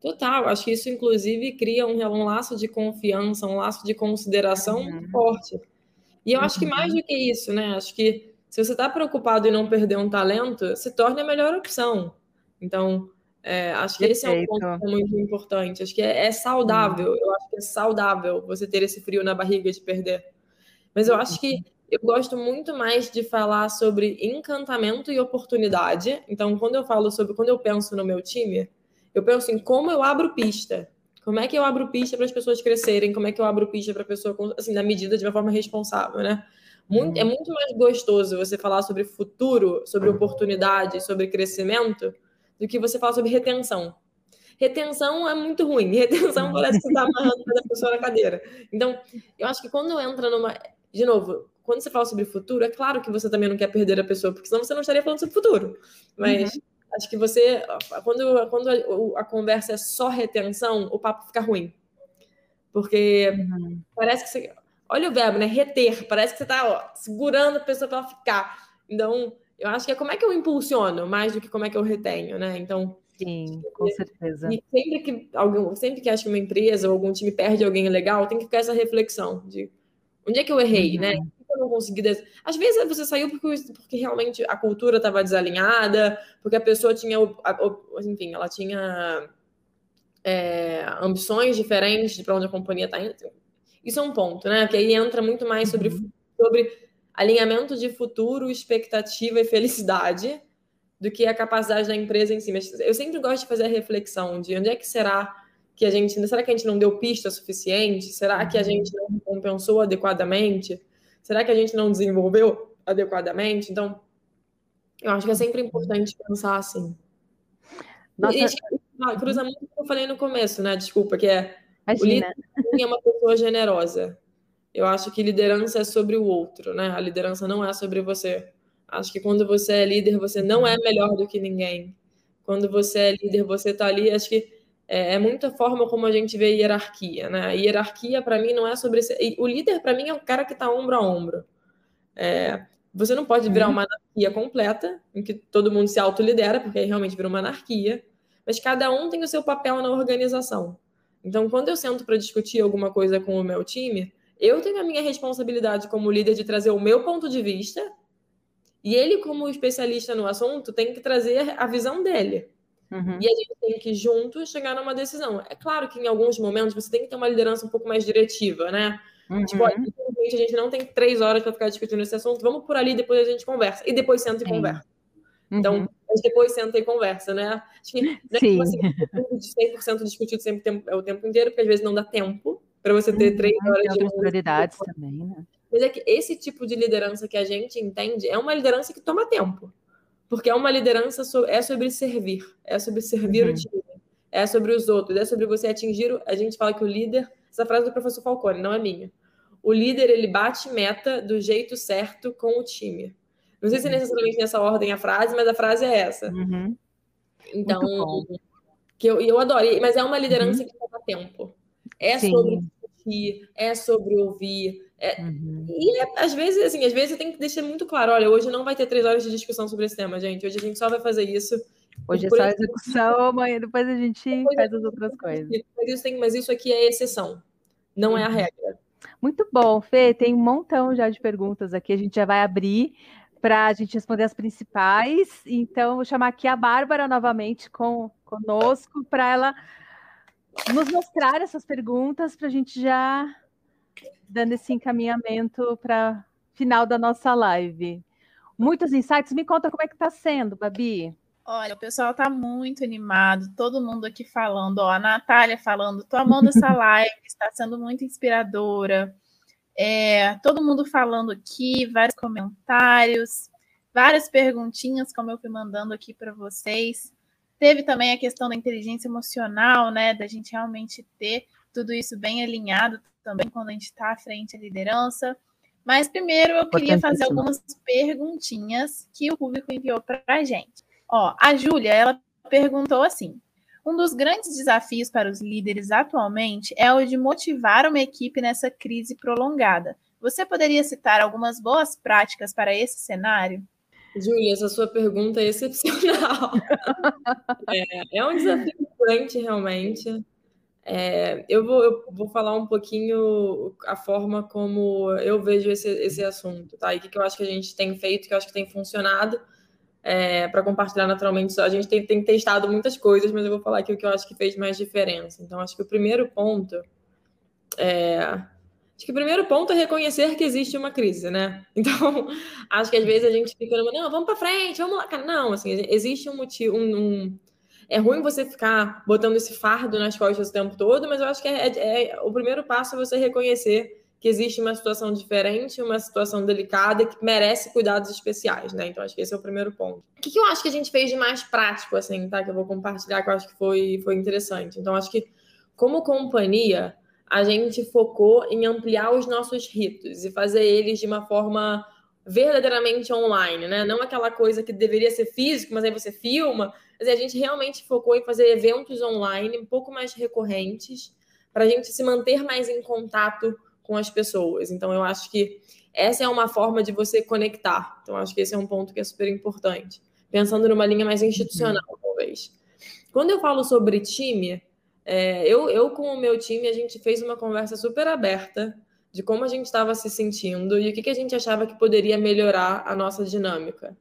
Total, acho que isso, inclusive, cria um, um laço de confiança, um laço de consideração uhum. muito forte. E eu uhum. acho que mais uhum. do que isso, né? Acho que se você está preocupado em não perder um talento, se torne a melhor opção. Então, é, acho que Perfeito. esse é um ponto é muito importante. Acho que é, é saudável. Uhum. Eu acho que é saudável você ter esse frio na barriga de perder. Mas eu acho que eu gosto muito mais de falar sobre encantamento e oportunidade. Então, quando eu falo sobre, quando eu penso no meu time, eu penso em como eu abro pista. Como é que eu abro pista para as pessoas crescerem? Como é que eu abro pista para a pessoa, assim, na medida de uma forma responsável, né? Muito, é muito mais gostoso você falar sobre futuro, sobre oportunidade, sobre crescimento, do que você falar sobre retenção. Retenção é muito ruim. Retenção parece que você está amarrando a pessoa na cadeira. Então, eu acho que quando entra numa. De novo, quando você fala sobre futuro, é claro que você também não quer perder a pessoa, porque senão você não estaria falando sobre futuro. Mas. Uhum Acho que você, quando, quando a, a, conversa é só retenção, o papo fica ruim. Porque uhum. parece que você. Olha o verbo, né? Reter. Parece que você está segurando a pessoa para ela ficar. Então, eu acho que é como é que eu impulsiono mais do que como é que eu retenho, né? Então. Sim, com certeza. E sempre que algum, sempre que acho que uma empresa ou algum time perde alguém legal, tem que ficar essa reflexão de onde é que eu errei, uhum. né? Eu não consegui. Des... Às vezes você saiu porque, porque realmente a cultura estava desalinhada, porque a pessoa tinha, enfim, ela tinha é, ambições diferentes de para onde a companhia está indo. Isso é um ponto, né? Porque aí entra muito mais sobre, uhum. sobre alinhamento de futuro, expectativa e felicidade do que a capacidade da empresa em si. Mas eu sempre gosto de fazer a reflexão de onde é que será que a gente. Será que a gente não deu pista suficiente? Será que a uhum. gente não compensou adequadamente? Será que a gente não desenvolveu adequadamente? Então, eu acho que é sempre importante pensar assim. Nossa. E, e cruza muito o que eu falei no começo, né? Desculpa, que é Imagina. o líder é uma pessoa generosa. Eu acho que liderança é sobre o outro, né? A liderança não é sobre você. Acho que quando você é líder, você não é melhor do que ninguém. Quando você é líder, você tá ali. Acho que é, é muita forma como a gente vê hierarquia, né? A hierarquia, para mim, não é sobre. O líder, para mim, é o cara que está ombro a ombro. É, você não pode virar uhum. uma anarquia completa, em que todo mundo se autolidera, porque aí realmente vira uma anarquia, mas cada um tem o seu papel na organização. Então, quando eu sento para discutir alguma coisa com o meu time, eu tenho a minha responsabilidade como líder de trazer o meu ponto de vista, e ele, como especialista no assunto, tem que trazer a visão dele. Uhum. E a gente tem que, juntos, chegar numa decisão. É claro que em alguns momentos você tem que ter uma liderança um pouco mais diretiva, né? Uhum. Tipo, a gente não tem três horas para ficar discutindo esse assunto, vamos por ali, depois a gente conversa. E depois senta e Sim. conversa. Então, uhum. gente depois senta e conversa, né? Acho que não é Sim. Tipo assim, 100% discutido sempre tempo, é o tempo inteiro, porque às vezes não dá tempo para você ter três uhum. horas de. prioridades também, né? Mas é que esse tipo de liderança que a gente entende é uma liderança que toma tempo. Porque é uma liderança, é sobre servir, é sobre servir uhum. o time, é sobre os outros, é sobre você atingir. A gente fala que o líder, essa frase do professor Falcone, não é minha. O líder, ele bate meta do jeito certo com o time. Não sei se é uhum. necessariamente nessa ordem a frase, mas a frase é essa. Uhum. Então, que eu, eu adoro. Mas é uma liderança uhum. que toma tempo. É Sim. sobre discutir, é sobre ouvir, é, uhum. E é, às vezes, assim, às vezes você tem que deixar muito claro: olha, hoje não vai ter três horas de discussão sobre esse tema, gente. Hoje a gente só vai fazer isso. Hoje é só execução, amanhã depois a gente depois faz as outras coisas. Mas isso, tem, mas isso aqui é exceção, não uhum. é a uhum. regra. Muito bom, Fê. Tem um montão já de perguntas aqui. A gente já vai abrir para a gente responder as principais. Então, vou chamar aqui a Bárbara novamente com, conosco para ela nos mostrar essas perguntas para a gente já dando esse encaminhamento para final da nossa live. Muitos insights. Me conta como é que está sendo, Babi. Olha, o pessoal está muito animado, todo mundo aqui falando, ó, a Natália falando, tô amando essa live, está sendo muito inspiradora. É, todo mundo falando aqui, vários comentários, várias perguntinhas, como eu fui mandando aqui para vocês. Teve também a questão da inteligência emocional, né? Da gente realmente ter tudo isso bem alinhado também quando a gente está à frente da liderança. Mas primeiro eu queria fazer algumas perguntinhas que o público enviou para a gente. Ó, a Júlia, ela perguntou assim: um dos grandes desafios para os líderes atualmente é o de motivar uma equipe nessa crise prolongada. Você poderia citar algumas boas práticas para esse cenário? Júlia, essa sua pergunta é excepcional. é, é, um desafio frequente, realmente. É, eu, vou, eu vou falar um pouquinho a forma como eu vejo esse, esse assunto, tá? E o que, que eu acho que a gente tem feito, que eu acho que tem funcionado é, para compartilhar naturalmente. A gente tem, tem, testado muitas coisas, mas eu vou falar aqui o que eu acho que fez mais diferença. Então, acho que o primeiro ponto é. Acho que o primeiro ponto é reconhecer que existe uma crise, né? Então, acho que às vezes a gente fica, não, vamos para frente, vamos lá. Não, assim, existe um motivo, um, um é ruim você ficar botando esse fardo nas costas o tempo todo, mas eu acho que é, é, é, o primeiro passo é você reconhecer que existe uma situação diferente, uma situação delicada que merece cuidados especiais, né? Então acho que esse é o primeiro ponto. O que, que eu acho que a gente fez de mais prático, assim, tá? Que eu vou compartilhar, que eu acho que foi, foi interessante. Então acho que, como companhia, a gente focou em ampliar os nossos ritos e fazer eles de uma forma verdadeiramente online, né? Não aquela coisa que deveria ser físico, mas aí você filma. Mas a gente realmente focou em fazer eventos online um pouco mais recorrentes para a gente se manter mais em contato com as pessoas. Então, eu acho que essa é uma forma de você conectar. Então, acho que esse é um ponto que é super importante. Pensando numa linha mais institucional, uhum. talvez. Quando eu falo sobre time, é, eu, eu com o meu time, a gente fez uma conversa super aberta de como a gente estava se sentindo e o que, que a gente achava que poderia melhorar a nossa dinâmica.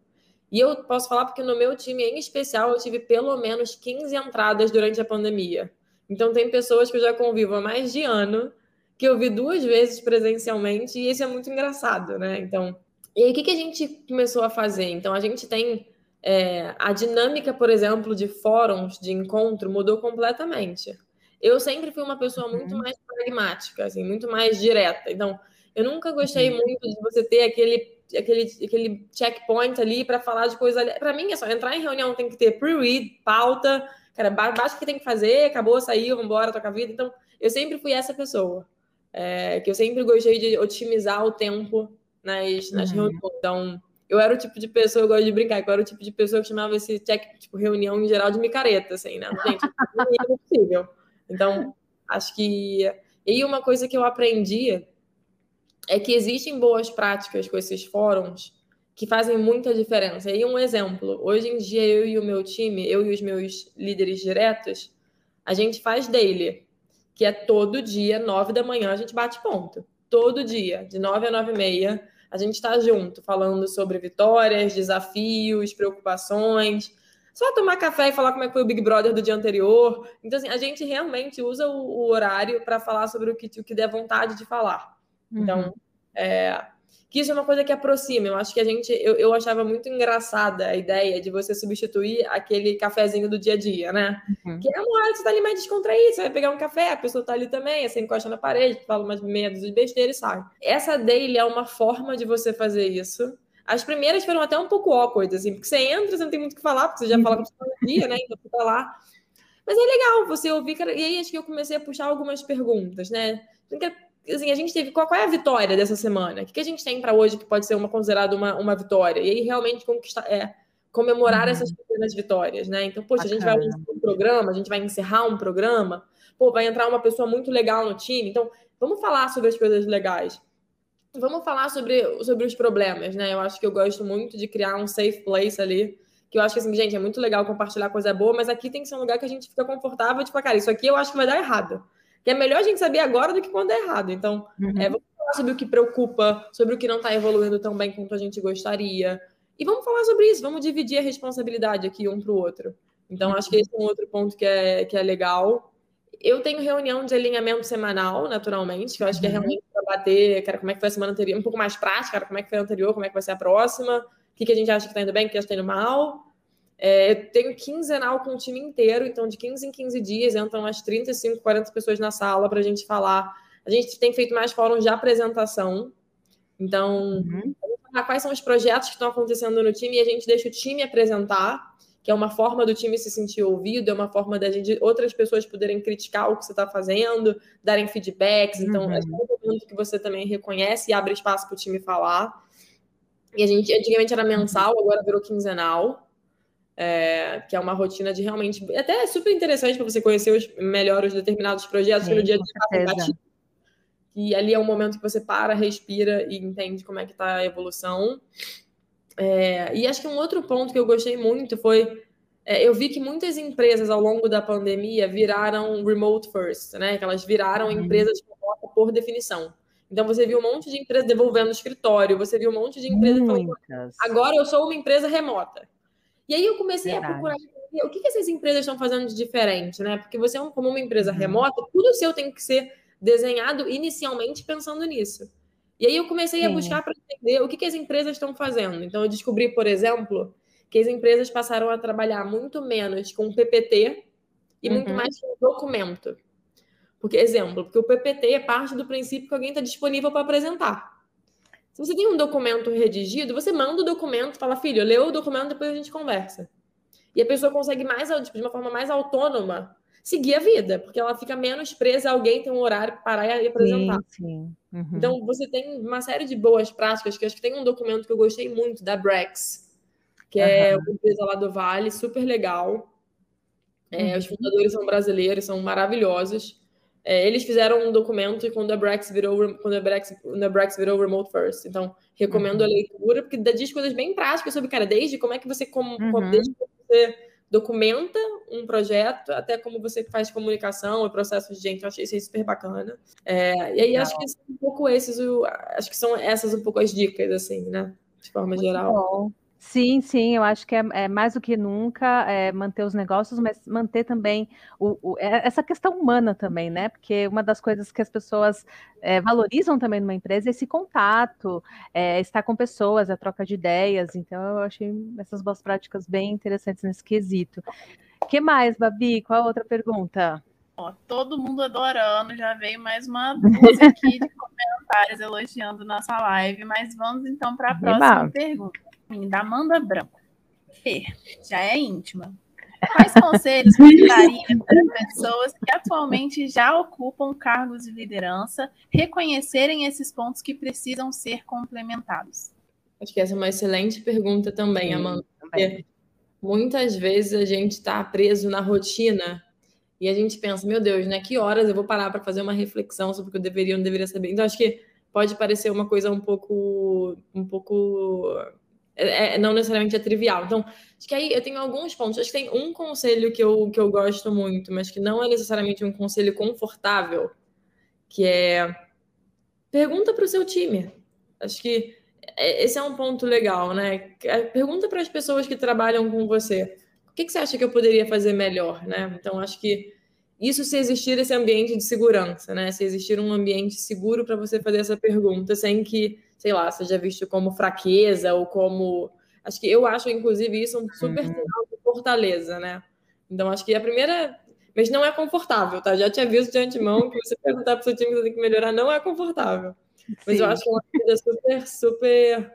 E eu posso falar porque no meu time, em especial, eu tive pelo menos 15 entradas durante a pandemia. Então, tem pessoas que eu já convivo há mais de ano que eu vi duas vezes presencialmente, e isso é muito engraçado, né? Então, e aí o que, que a gente começou a fazer? Então, a gente tem é, a dinâmica, por exemplo, de fóruns de encontro mudou completamente. Eu sempre fui uma pessoa uhum. muito mais pragmática, assim, muito mais direta. Então, eu nunca gostei uhum. muito de você ter aquele aquele, aquele checkpoint ali para falar de coisa. Para mim é só entrar em reunião, tem que ter pre-read, pauta, cara, baixa o que tem que fazer, acabou, saiu, vamos embora, toca a vida. Então, eu sempre fui essa pessoa é, que eu sempre gostei de otimizar o tempo nas, nas uhum. reuniões. Então, eu era o tipo de pessoa, eu gosto de brincar, eu era o tipo de pessoa que chamava esse check, tipo, reunião em geral de micareta, assim, né? Gente, não é possível. Então, acho que. E uma coisa que eu aprendi é que existem boas práticas com esses fóruns que fazem muita diferença. E um exemplo, hoje em dia eu e o meu time, eu e os meus líderes diretos, a gente faz daily que é todo dia, nove da manhã, a gente bate ponto. Todo dia, de nove a nove e meia, a gente está junto, falando sobre vitórias, desafios, preocupações. Só tomar café e falar como é que foi o Big Brother do dia anterior. Então, assim, a gente realmente usa o, o horário para falar sobre o que, o que der vontade de falar. Então, uhum. é, que isso é uma coisa que aproxima. Eu acho que a gente, eu, eu achava muito engraçada a ideia de você substituir aquele cafezinho do dia a dia, né? Uhum. Que é uma hora que você tá ali mais descontraído, você vai pegar um café, a pessoa tá ali também, você encosta na parede, fala umas meia de besteira e sai. Essa daily é uma forma de você fazer isso. As primeiras foram até um pouco awkward, assim, porque você entra, você não tem muito o que falar, porque você já uhum. fala com o dia, né? Então você tá lá. Mas é legal você ouvir, e aí acho que eu comecei a puxar algumas perguntas, né? assim, a gente teve. Qual, qual, é a vitória dessa semana? O que, que a gente tem para hoje que pode ser uma considerada uma, uma vitória? E aí realmente conquistar, é, comemorar uhum. essas pequenas vitórias, né? Então, poxa, Bacana. a gente vai um programa, a gente vai encerrar um programa, pô, vai entrar uma pessoa muito legal no time. Então, vamos falar sobre as coisas legais. Vamos falar sobre, sobre os problemas, né? Eu acho que eu gosto muito de criar um safe place ali. Que eu acho que, assim, gente, é muito legal compartilhar coisa boa, mas aqui tem que ser um lugar que a gente fica confortável, tipo, cara, isso aqui eu acho que vai dar errado que é melhor a gente saber agora do que quando é errado. Então, uhum. é, vamos falar sobre o que preocupa, sobre o que não está evoluindo tão bem quanto a gente gostaria. E vamos falar sobre isso, vamos dividir a responsabilidade aqui um para o outro. Então, acho que esse é um outro ponto que é, que é legal. Eu tenho reunião de alinhamento semanal, naturalmente, que eu acho que é uhum. realmente para bater, cara, como é que foi a semana anterior, um pouco mais prática, cara, como é que foi a anterior, como é que vai ser a próxima, o que, que a gente acha que está indo bem, o que a gente está indo mal. É, eu tenho quinzenal com o time inteiro, então de 15 em 15 dias entram umas 35, 40 pessoas na sala para a gente falar. A gente tem feito mais fóruns de apresentação. Então, uhum. quais são os projetos que estão acontecendo no time e a gente deixa o time apresentar, que é uma forma do time se sentir ouvido, é uma forma da gente, outras pessoas poderem criticar o que você está fazendo, darem feedbacks. Então, uhum. é um momento que você também reconhece e abre espaço para o time falar. E a gente, antigamente era mensal, agora virou quinzenal é, que é uma rotina de realmente. Até é super interessante para você conhecer os, melhor os determinados projetos Sim, no dia a dia. E ali é um momento que você para, respira e entende como é que está a evolução. É, e acho que um outro ponto que eu gostei muito foi é, eu vi que muitas empresas ao longo da pandemia viraram remote first, né? Que elas viraram uhum. empresas por definição. Então você viu um monte de empresas devolvendo o escritório, você viu um monte de empresas falando, agora eu sou uma empresa remota. E aí eu comecei Verdade. a procurar o que, que essas empresas estão fazendo de diferente, né? Porque você, como uma empresa uhum. remota, tudo seu tem que ser desenhado inicialmente pensando nisso. E aí eu comecei Sim. a buscar para entender o que, que as empresas estão fazendo. Então eu descobri, por exemplo, que as empresas passaram a trabalhar muito menos com PPT e uhum. muito mais com documento. Porque, exemplo, porque o PPT é parte do princípio que alguém está disponível para apresentar. Se você tem um documento redigido, você manda o documento, fala, filho, leu o documento, depois a gente conversa. E a pessoa consegue mais, de uma forma mais autônoma seguir a vida, porque ela fica menos presa a alguém tem um horário para parar e apresentar. Sim, sim. Uhum. Então, você tem uma série de boas práticas, que acho que tem um documento que eu gostei muito, da Brex, que uhum. é uma empresa lá do Vale, super legal. É, uhum. Os fundadores são brasileiros, são maravilhosos. É, eles fizeram um documento quando a Brex virou quando a Brex, quando a Brex virou Remote First. Então, recomendo uhum. a leitura, porque diz coisas bem práticas sobre, cara, desde como é que você, como, uhum. desde como você documenta um projeto, até como você faz comunicação e processos de gente. Eu achei isso super bacana. É, e aí acho que são um pouco esses, acho que são essas um pouco as dicas, assim, né? De forma Muito geral. Bom. Sim, sim, eu acho que é, é mais do que nunca é, manter os negócios, mas manter também o, o, é, essa questão humana também, né? Porque uma das coisas que as pessoas é, valorizam também numa empresa é esse contato, é, estar com pessoas, a troca de ideias. Então, eu achei essas boas práticas bem interessantes nesse quesito. O que mais, Babi? Qual a outra pergunta? Ó, todo mundo adorando, já veio mais uma dúzia aqui de comentários elogiando nossa live, mas vamos então para a próxima pergunta da Amanda Branco. Fê, já é íntima. Quais conselhos você daria para pessoas que atualmente já ocupam cargos de liderança reconhecerem esses pontos que precisam ser complementados? Acho que essa é uma excelente pergunta também, Sim, Amanda. Também. muitas vezes a gente está preso na rotina e a gente pensa, meu Deus, né? Que horas eu vou parar para fazer uma reflexão sobre o que eu deveria ou não deveria saber? Então, acho que pode parecer uma coisa um pouco, um pouco é, é, não necessariamente é trivial. Então, acho que aí eu tenho alguns pontos. Acho que tem um conselho que eu, que eu gosto muito, mas que não é necessariamente um conselho confortável, que é pergunta para o seu time. Acho que é, esse é um ponto legal, né? É, pergunta para as pessoas que trabalham com você. O que, que você acha que eu poderia fazer melhor, né? Então, acho que isso se existir esse ambiente de segurança, né? Se existir um ambiente seguro para você fazer essa pergunta, sem que sei lá, seja visto como fraqueza ou como. Acho que eu acho, inclusive, isso um super uhum. sinal de fortaleza, né? Então, acho que a primeira. Mas não é confortável, tá? Já te aviso de antemão que você perguntar para o seu time que você tem que melhorar não é confortável. Mas Sim. eu acho que é uma coisa super, super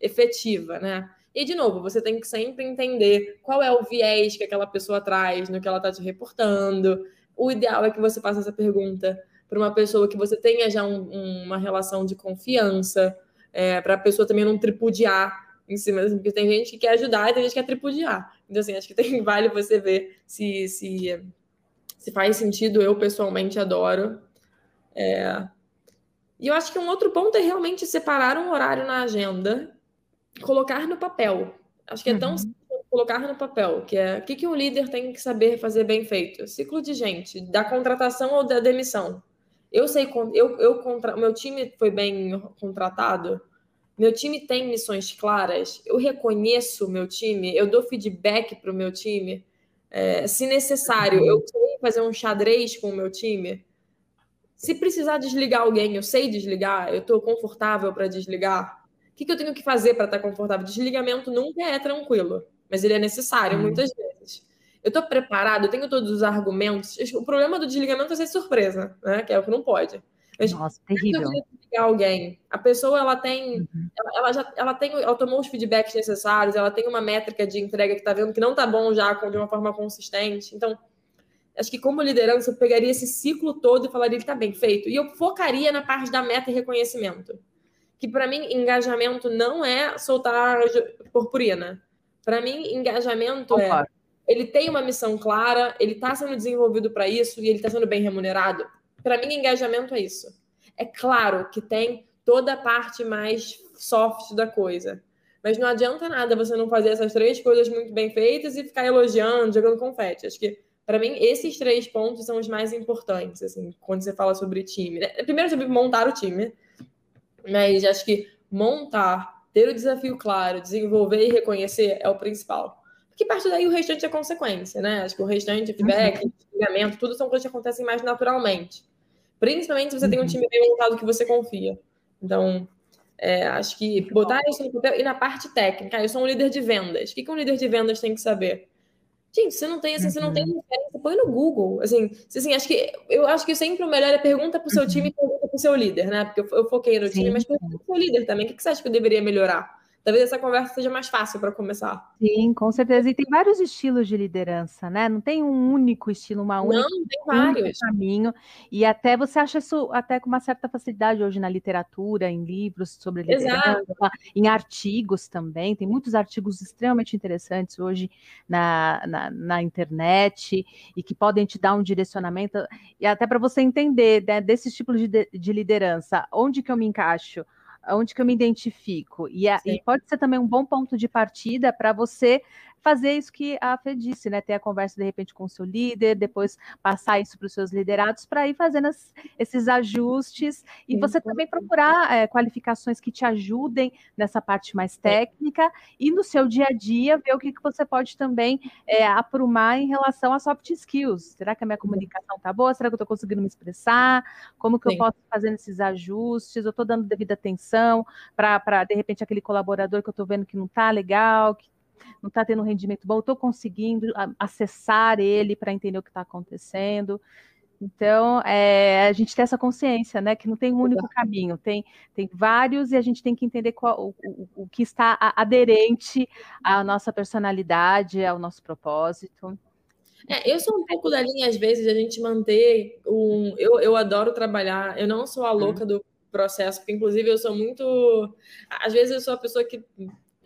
efetiva, né? E, de novo, você tem que sempre entender qual é o viés que aquela pessoa traz no que ela está te reportando. O ideal é que você faça essa pergunta para uma pessoa que você tenha já um, uma relação de confiança, é, para a pessoa também não tripudiar em cima, assim, porque tem gente que quer ajudar e tem gente que quer tripudiar. Então, assim, acho que tem, vale você ver se, se, se faz sentido. Eu, pessoalmente, adoro. É... E eu acho que um outro ponto é realmente separar um horário na agenda, colocar no papel. Acho que é tão uhum. colocar no papel, que é o que, que um líder tem que saber fazer bem feito. Ciclo de gente, da contratação ou da demissão. Eu sei, eu, eu contra, meu time foi bem contratado, meu time tem missões claras, eu reconheço o meu time, eu dou feedback para o meu time. É, se necessário, eu sei fazer um xadrez com o meu time. Se precisar desligar alguém, eu sei desligar, eu estou confortável para desligar. O que, que, eu tenho que fazer para estar tá confortável? Desligamento nunca é tranquilo, mas ele é necessário hum. muitas vezes eu estou preparado, eu tenho todos os argumentos. O problema do desligamento é ser surpresa, né? Que é o que não pode. Mas, Nossa, terrível. desligar alguém, a pessoa ela tem, uhum. ela, ela, já, ela tem, ela tomou os feedbacks necessários, ela tem uma métrica de entrega que está vendo que não está bom já de uma forma consistente. Então, acho que como liderança eu pegaria esse ciclo todo e falaria ele está bem feito e eu focaria na parte da meta e reconhecimento. Que para mim engajamento não é soltar purpurina. Para mim engajamento é ele tem uma missão clara, ele está sendo desenvolvido para isso e ele está sendo bem remunerado. Para mim, engajamento é isso. É claro que tem toda a parte mais soft da coisa, Mas não adianta nada você não fazer essas três coisas muito bem feitas e ficar elogiando, jogando confete. Acho que, para mim, esses três pontos são os mais importantes, assim, quando você fala sobre time. Né? Primeiro, sobre montar o time, mas acho que montar, ter o desafio claro, desenvolver e reconhecer é o principal. Porque parte daí o restante é consequência, né? Acho que o restante, feedback, uhum. tudo são coisas que acontecem mais naturalmente. Principalmente se você uhum. tem um uhum. time bem montado que você confia. Então, é, acho que botar isso no papel e na parte técnica. Eu sou um líder de vendas. O que, que um líder de vendas tem que saber? Gente, você não tem assim, uhum. você não tem uhum. referência, põe no Google. Assim, assim, acho que eu acho que sempre o melhor é pergunta para o seu uhum. time e pergunta para o seu líder, né? Porque eu, eu foquei no Sim. time, mas pergunta para o seu líder também. O que, que você acha que eu deveria melhorar? Talvez essa conversa seja mais fácil para começar. Sim, com certeza. E tem vários estilos de liderança, né? Não tem um único estilo, uma única, Não, tem vários. caminho. E até você acha isso até com uma certa facilidade hoje na literatura, em livros sobre liderança, Exato. em artigos também. Tem muitos artigos extremamente interessantes hoje na, na, na internet e que podem te dar um direcionamento e até para você entender né, desse tipo de, de liderança, onde que eu me encaixo onde que eu me identifico. E, a, e pode ser também um bom ponto de partida para você fazer isso que a Fê disse, né? Ter a conversa de repente com o seu líder, depois passar isso para os seus liderados para ir fazendo as, esses ajustes e Sim, você também procurar é, qualificações que te ajudem nessa parte mais técnica e no seu dia a dia ver o que, que você pode também é, aprumar em relação a soft skills. Será que a minha comunicação está boa? Será que eu estou conseguindo me expressar? Como que Sim. eu posso fazer esses ajustes? Eu estou dando devida atenção para, de repente, aquele colaborador que eu estou vendo que não está legal, que não está tendo um rendimento bom, estou conseguindo acessar ele para entender o que está acontecendo. Então, é, a gente tem essa consciência, né, que não tem um único caminho, tem, tem vários e a gente tem que entender qual, o, o que está aderente à nossa personalidade, ao nosso propósito. É, eu sou um pouco da linha, às vezes, de a gente manter um. Eu, eu adoro trabalhar, eu não sou a louca do processo, porque, inclusive, eu sou muito. Às vezes, eu sou a pessoa que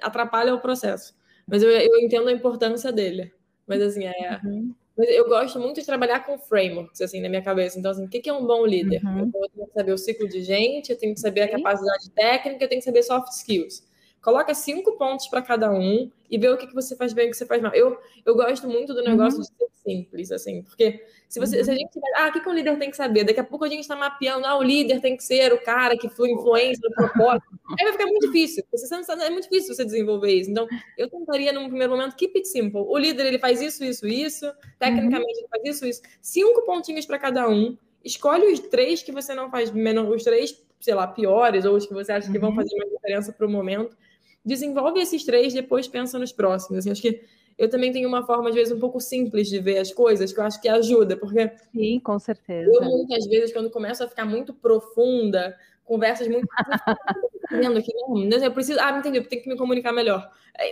atrapalha o processo. Mas eu, eu entendo a importância dele. Mas assim, é. Uhum. Mas eu gosto muito de trabalhar com frameworks, assim, na minha cabeça. Então, assim, o que é um bom líder? Uhum. Eu tenho que saber o ciclo de gente, eu tenho que saber a capacidade técnica, eu tenho que saber soft skills. Coloca cinco pontos para cada um e vê o que, que você faz bem e o que você faz mal. Eu, eu gosto muito do negócio uhum. de ser simples, assim, porque se, você, uhum. se a gente ah, o que, que o líder tem que saber? Daqui a pouco a gente está mapeando, ah, o líder tem que ser o cara que flui influência no propósito. Aí vai ficar muito difícil. Você não, é muito difícil você desenvolver isso. Então, eu tentaria, num primeiro momento, keep it simple. O líder, ele faz isso, isso, isso. Tecnicamente, uhum. ele faz isso, isso. Cinco pontinhos para cada um. Escolhe os três que você não faz, os três, sei lá, piores, ou os que você acha que vão uhum. fazer mais diferença para o momento desenvolve esses três, depois pensa nos próximos. Assim, acho que eu também tenho uma forma, às vezes, um pouco simples de ver as coisas, que eu acho que ajuda, porque. Sim, com certeza. Eu, muitas vezes, quando começo a ficar muito profunda, conversas muito. vendo aqui, eu preciso. Ah, entendi, eu tenho que me comunicar melhor.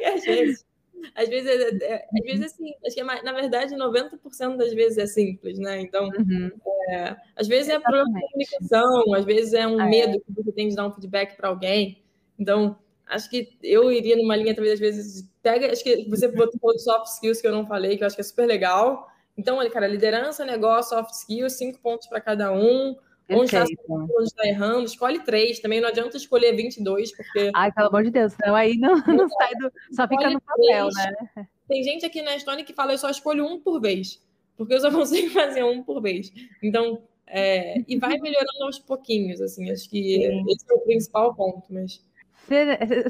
Então, às vezes. Às vezes, é, é, às vezes assim, acho que é mais, na verdade 90% das vezes é simples, né? Então, uhum. é, às vezes é problema de comunicação, às vezes é um é. medo que você tem de dar um feedback para alguém. Então, acho que eu iria numa linha, talvez, às vezes, pega, acho que você botou de soft skills que eu não falei, que eu acho que é super legal. Então, cara, liderança, negócio, soft skills, cinco pontos para cada um. Onde está tá errando, escolhe três. Também não adianta escolher 22, porque. Ai, pelo amor de Deus, não, aí não, não sai do. Só fica no papel, três. né? Tem gente aqui na Estônia que fala, eu só escolho um por vez, porque eu só consigo fazer um por vez. Então, é, e vai melhorando aos pouquinhos, assim, acho que Sim. esse é o principal ponto, mas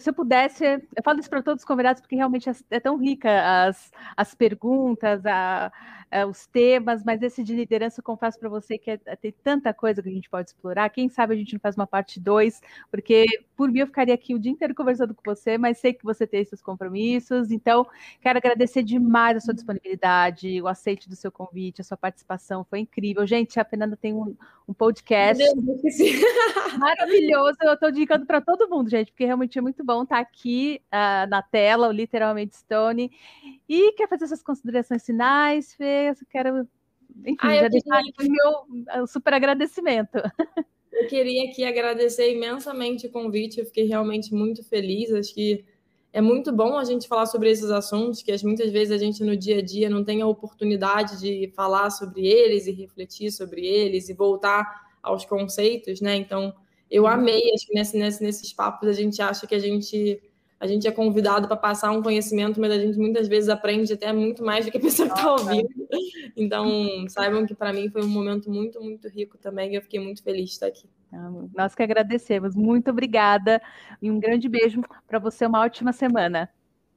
se eu pudesse, eu falo isso para todos os convidados porque realmente é, é tão rica as, as perguntas, a, é, os temas, mas esse de liderança, eu confesso para você que é, é, tem tanta coisa que a gente pode explorar. Quem sabe a gente não faz uma parte 2, porque por mim eu ficaria aqui o dia inteiro conversando com você, mas sei que você tem seus compromissos. Então, quero agradecer demais a sua disponibilidade, o aceite do seu convite, a sua participação. Foi incrível. Gente, a Fernanda tem um, um podcast maravilhoso. Eu estou indicando para todo mundo, gente, porque realmente é muito bom estar aqui uh, na tela, o literalmente Stone. E quer fazer suas considerações finais, Fê? eu quero, enfim, ah, já deixar aqui o meu super agradecimento. Eu queria aqui agradecer imensamente o convite, eu fiquei realmente muito feliz, acho que é muito bom a gente falar sobre esses assuntos, que muitas vezes a gente no dia a dia não tem a oportunidade de falar sobre eles e refletir sobre eles e voltar aos conceitos, né? Então, eu amei, acho que nesse, nesse, nesses papos a gente acha que a gente a gente é convidado para passar um conhecimento, mas a gente muitas vezes aprende até muito mais do que a pessoa que está ouvindo. Então, saibam que para mim foi um momento muito, muito rico também e eu fiquei muito feliz de estar aqui. Nós que agradecemos. Muito obrigada e um grande beijo para você. Uma ótima semana.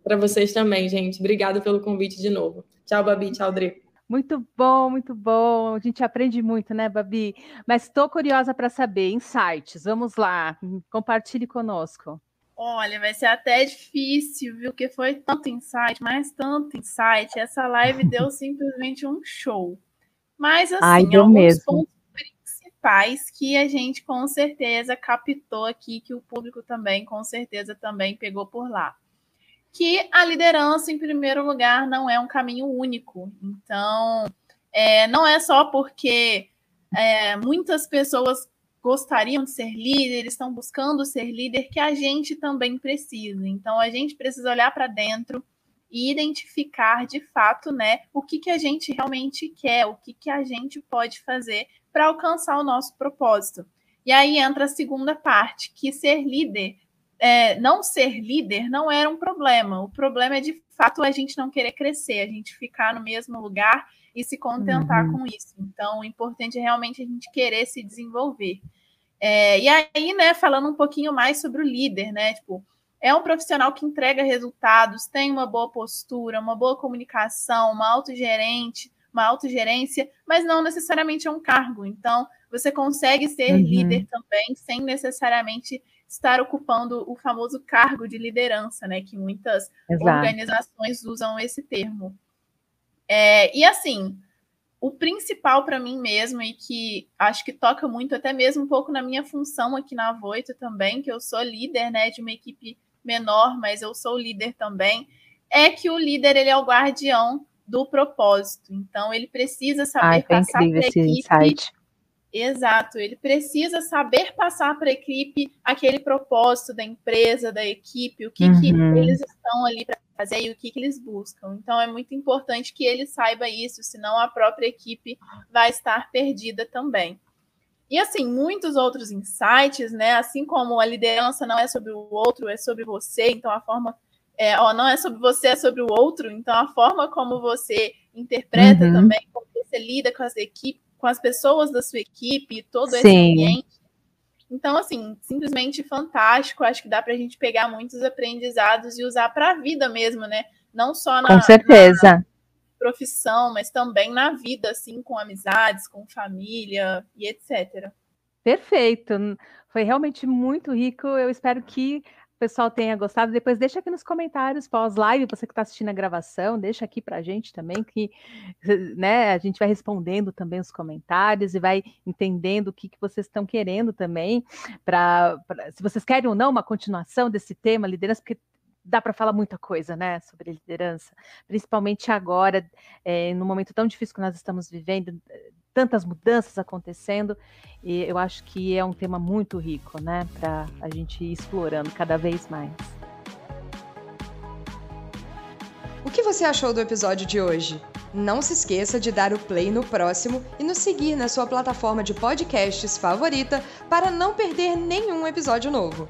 Para vocês também, gente. Obrigada pelo convite de novo. Tchau, Babi. Tchau, Dri. Muito bom, muito bom. A gente aprende muito, né, Babi? Mas estou curiosa para saber, insights. Vamos lá, compartilhe conosco. Olha, vai ser até difícil, viu? Que foi tanto insight, mas tanto insight. Essa live deu simplesmente um show. Mas assim, Ai, alguns mesmo. pontos principais que a gente com certeza captou aqui, que o público também com certeza também pegou por lá que a liderança, em primeiro lugar, não é um caminho único. Então, é, não é só porque é, muitas pessoas gostariam de ser líderes, estão buscando ser líder, que a gente também precisa. Então, a gente precisa olhar para dentro e identificar de fato, né, o que, que a gente realmente quer, o que, que a gente pode fazer para alcançar o nosso propósito. E aí entra a segunda parte, que ser líder é, não ser líder não era um problema. O problema é, de fato, a gente não querer crescer, a gente ficar no mesmo lugar e se contentar uhum. com isso. Então, o importante é realmente a gente querer se desenvolver. É, e aí, né, falando um pouquinho mais sobre o líder, né? Tipo, é um profissional que entrega resultados, tem uma boa postura, uma boa comunicação, uma autogerente, uma autogerência, mas não necessariamente é um cargo. Então, você consegue ser uhum. líder também sem necessariamente estar ocupando o famoso cargo de liderança, né? Que muitas Exato. organizações usam esse termo. É, e assim, o principal para mim mesmo, e que acho que toca muito, até mesmo um pouco na minha função aqui na Voito também, que eu sou líder né, de uma equipe menor, mas eu sou líder também, é que o líder ele é o guardião do propósito. Então ele precisa saber Ai, passar para a equipe insight. Exato, ele precisa saber passar para a equipe aquele propósito da empresa, da equipe, o que, uhum. que eles estão ali para fazer e o que, que eles buscam. Então é muito importante que ele saiba isso, senão a própria equipe vai estar perdida também. E assim, muitos outros insights, né? Assim como a liderança não é sobre o outro, é sobre você, então a forma. É, ó, não é sobre você, é sobre o outro, então a forma como você interpreta uhum. também, como você lida com as equipes com as pessoas da sua equipe, todo Sim. esse ambiente. Então, assim, simplesmente fantástico. Acho que dá para a gente pegar muitos aprendizados e usar para a vida mesmo, né? Não só na, com certeza. Na profissão, mas também na vida, assim, com amizades, com família e etc. Perfeito. Foi realmente muito rico. Eu espero que pessoal tenha gostado. Depois deixa aqui nos comentários pós-live, você que está assistindo a gravação, deixa aqui para a gente também, que né, a gente vai respondendo também os comentários e vai entendendo o que, que vocês estão querendo também, para se vocês querem ou não uma continuação desse tema, liderança, porque dá para falar muita coisa, né, sobre liderança, principalmente agora, é, no momento tão difícil que nós estamos vivendo, tantas mudanças acontecendo, e eu acho que é um tema muito rico, né, para a gente ir explorando cada vez mais. O que você achou do episódio de hoje? Não se esqueça de dar o play no próximo e nos seguir na sua plataforma de podcasts favorita para não perder nenhum episódio novo.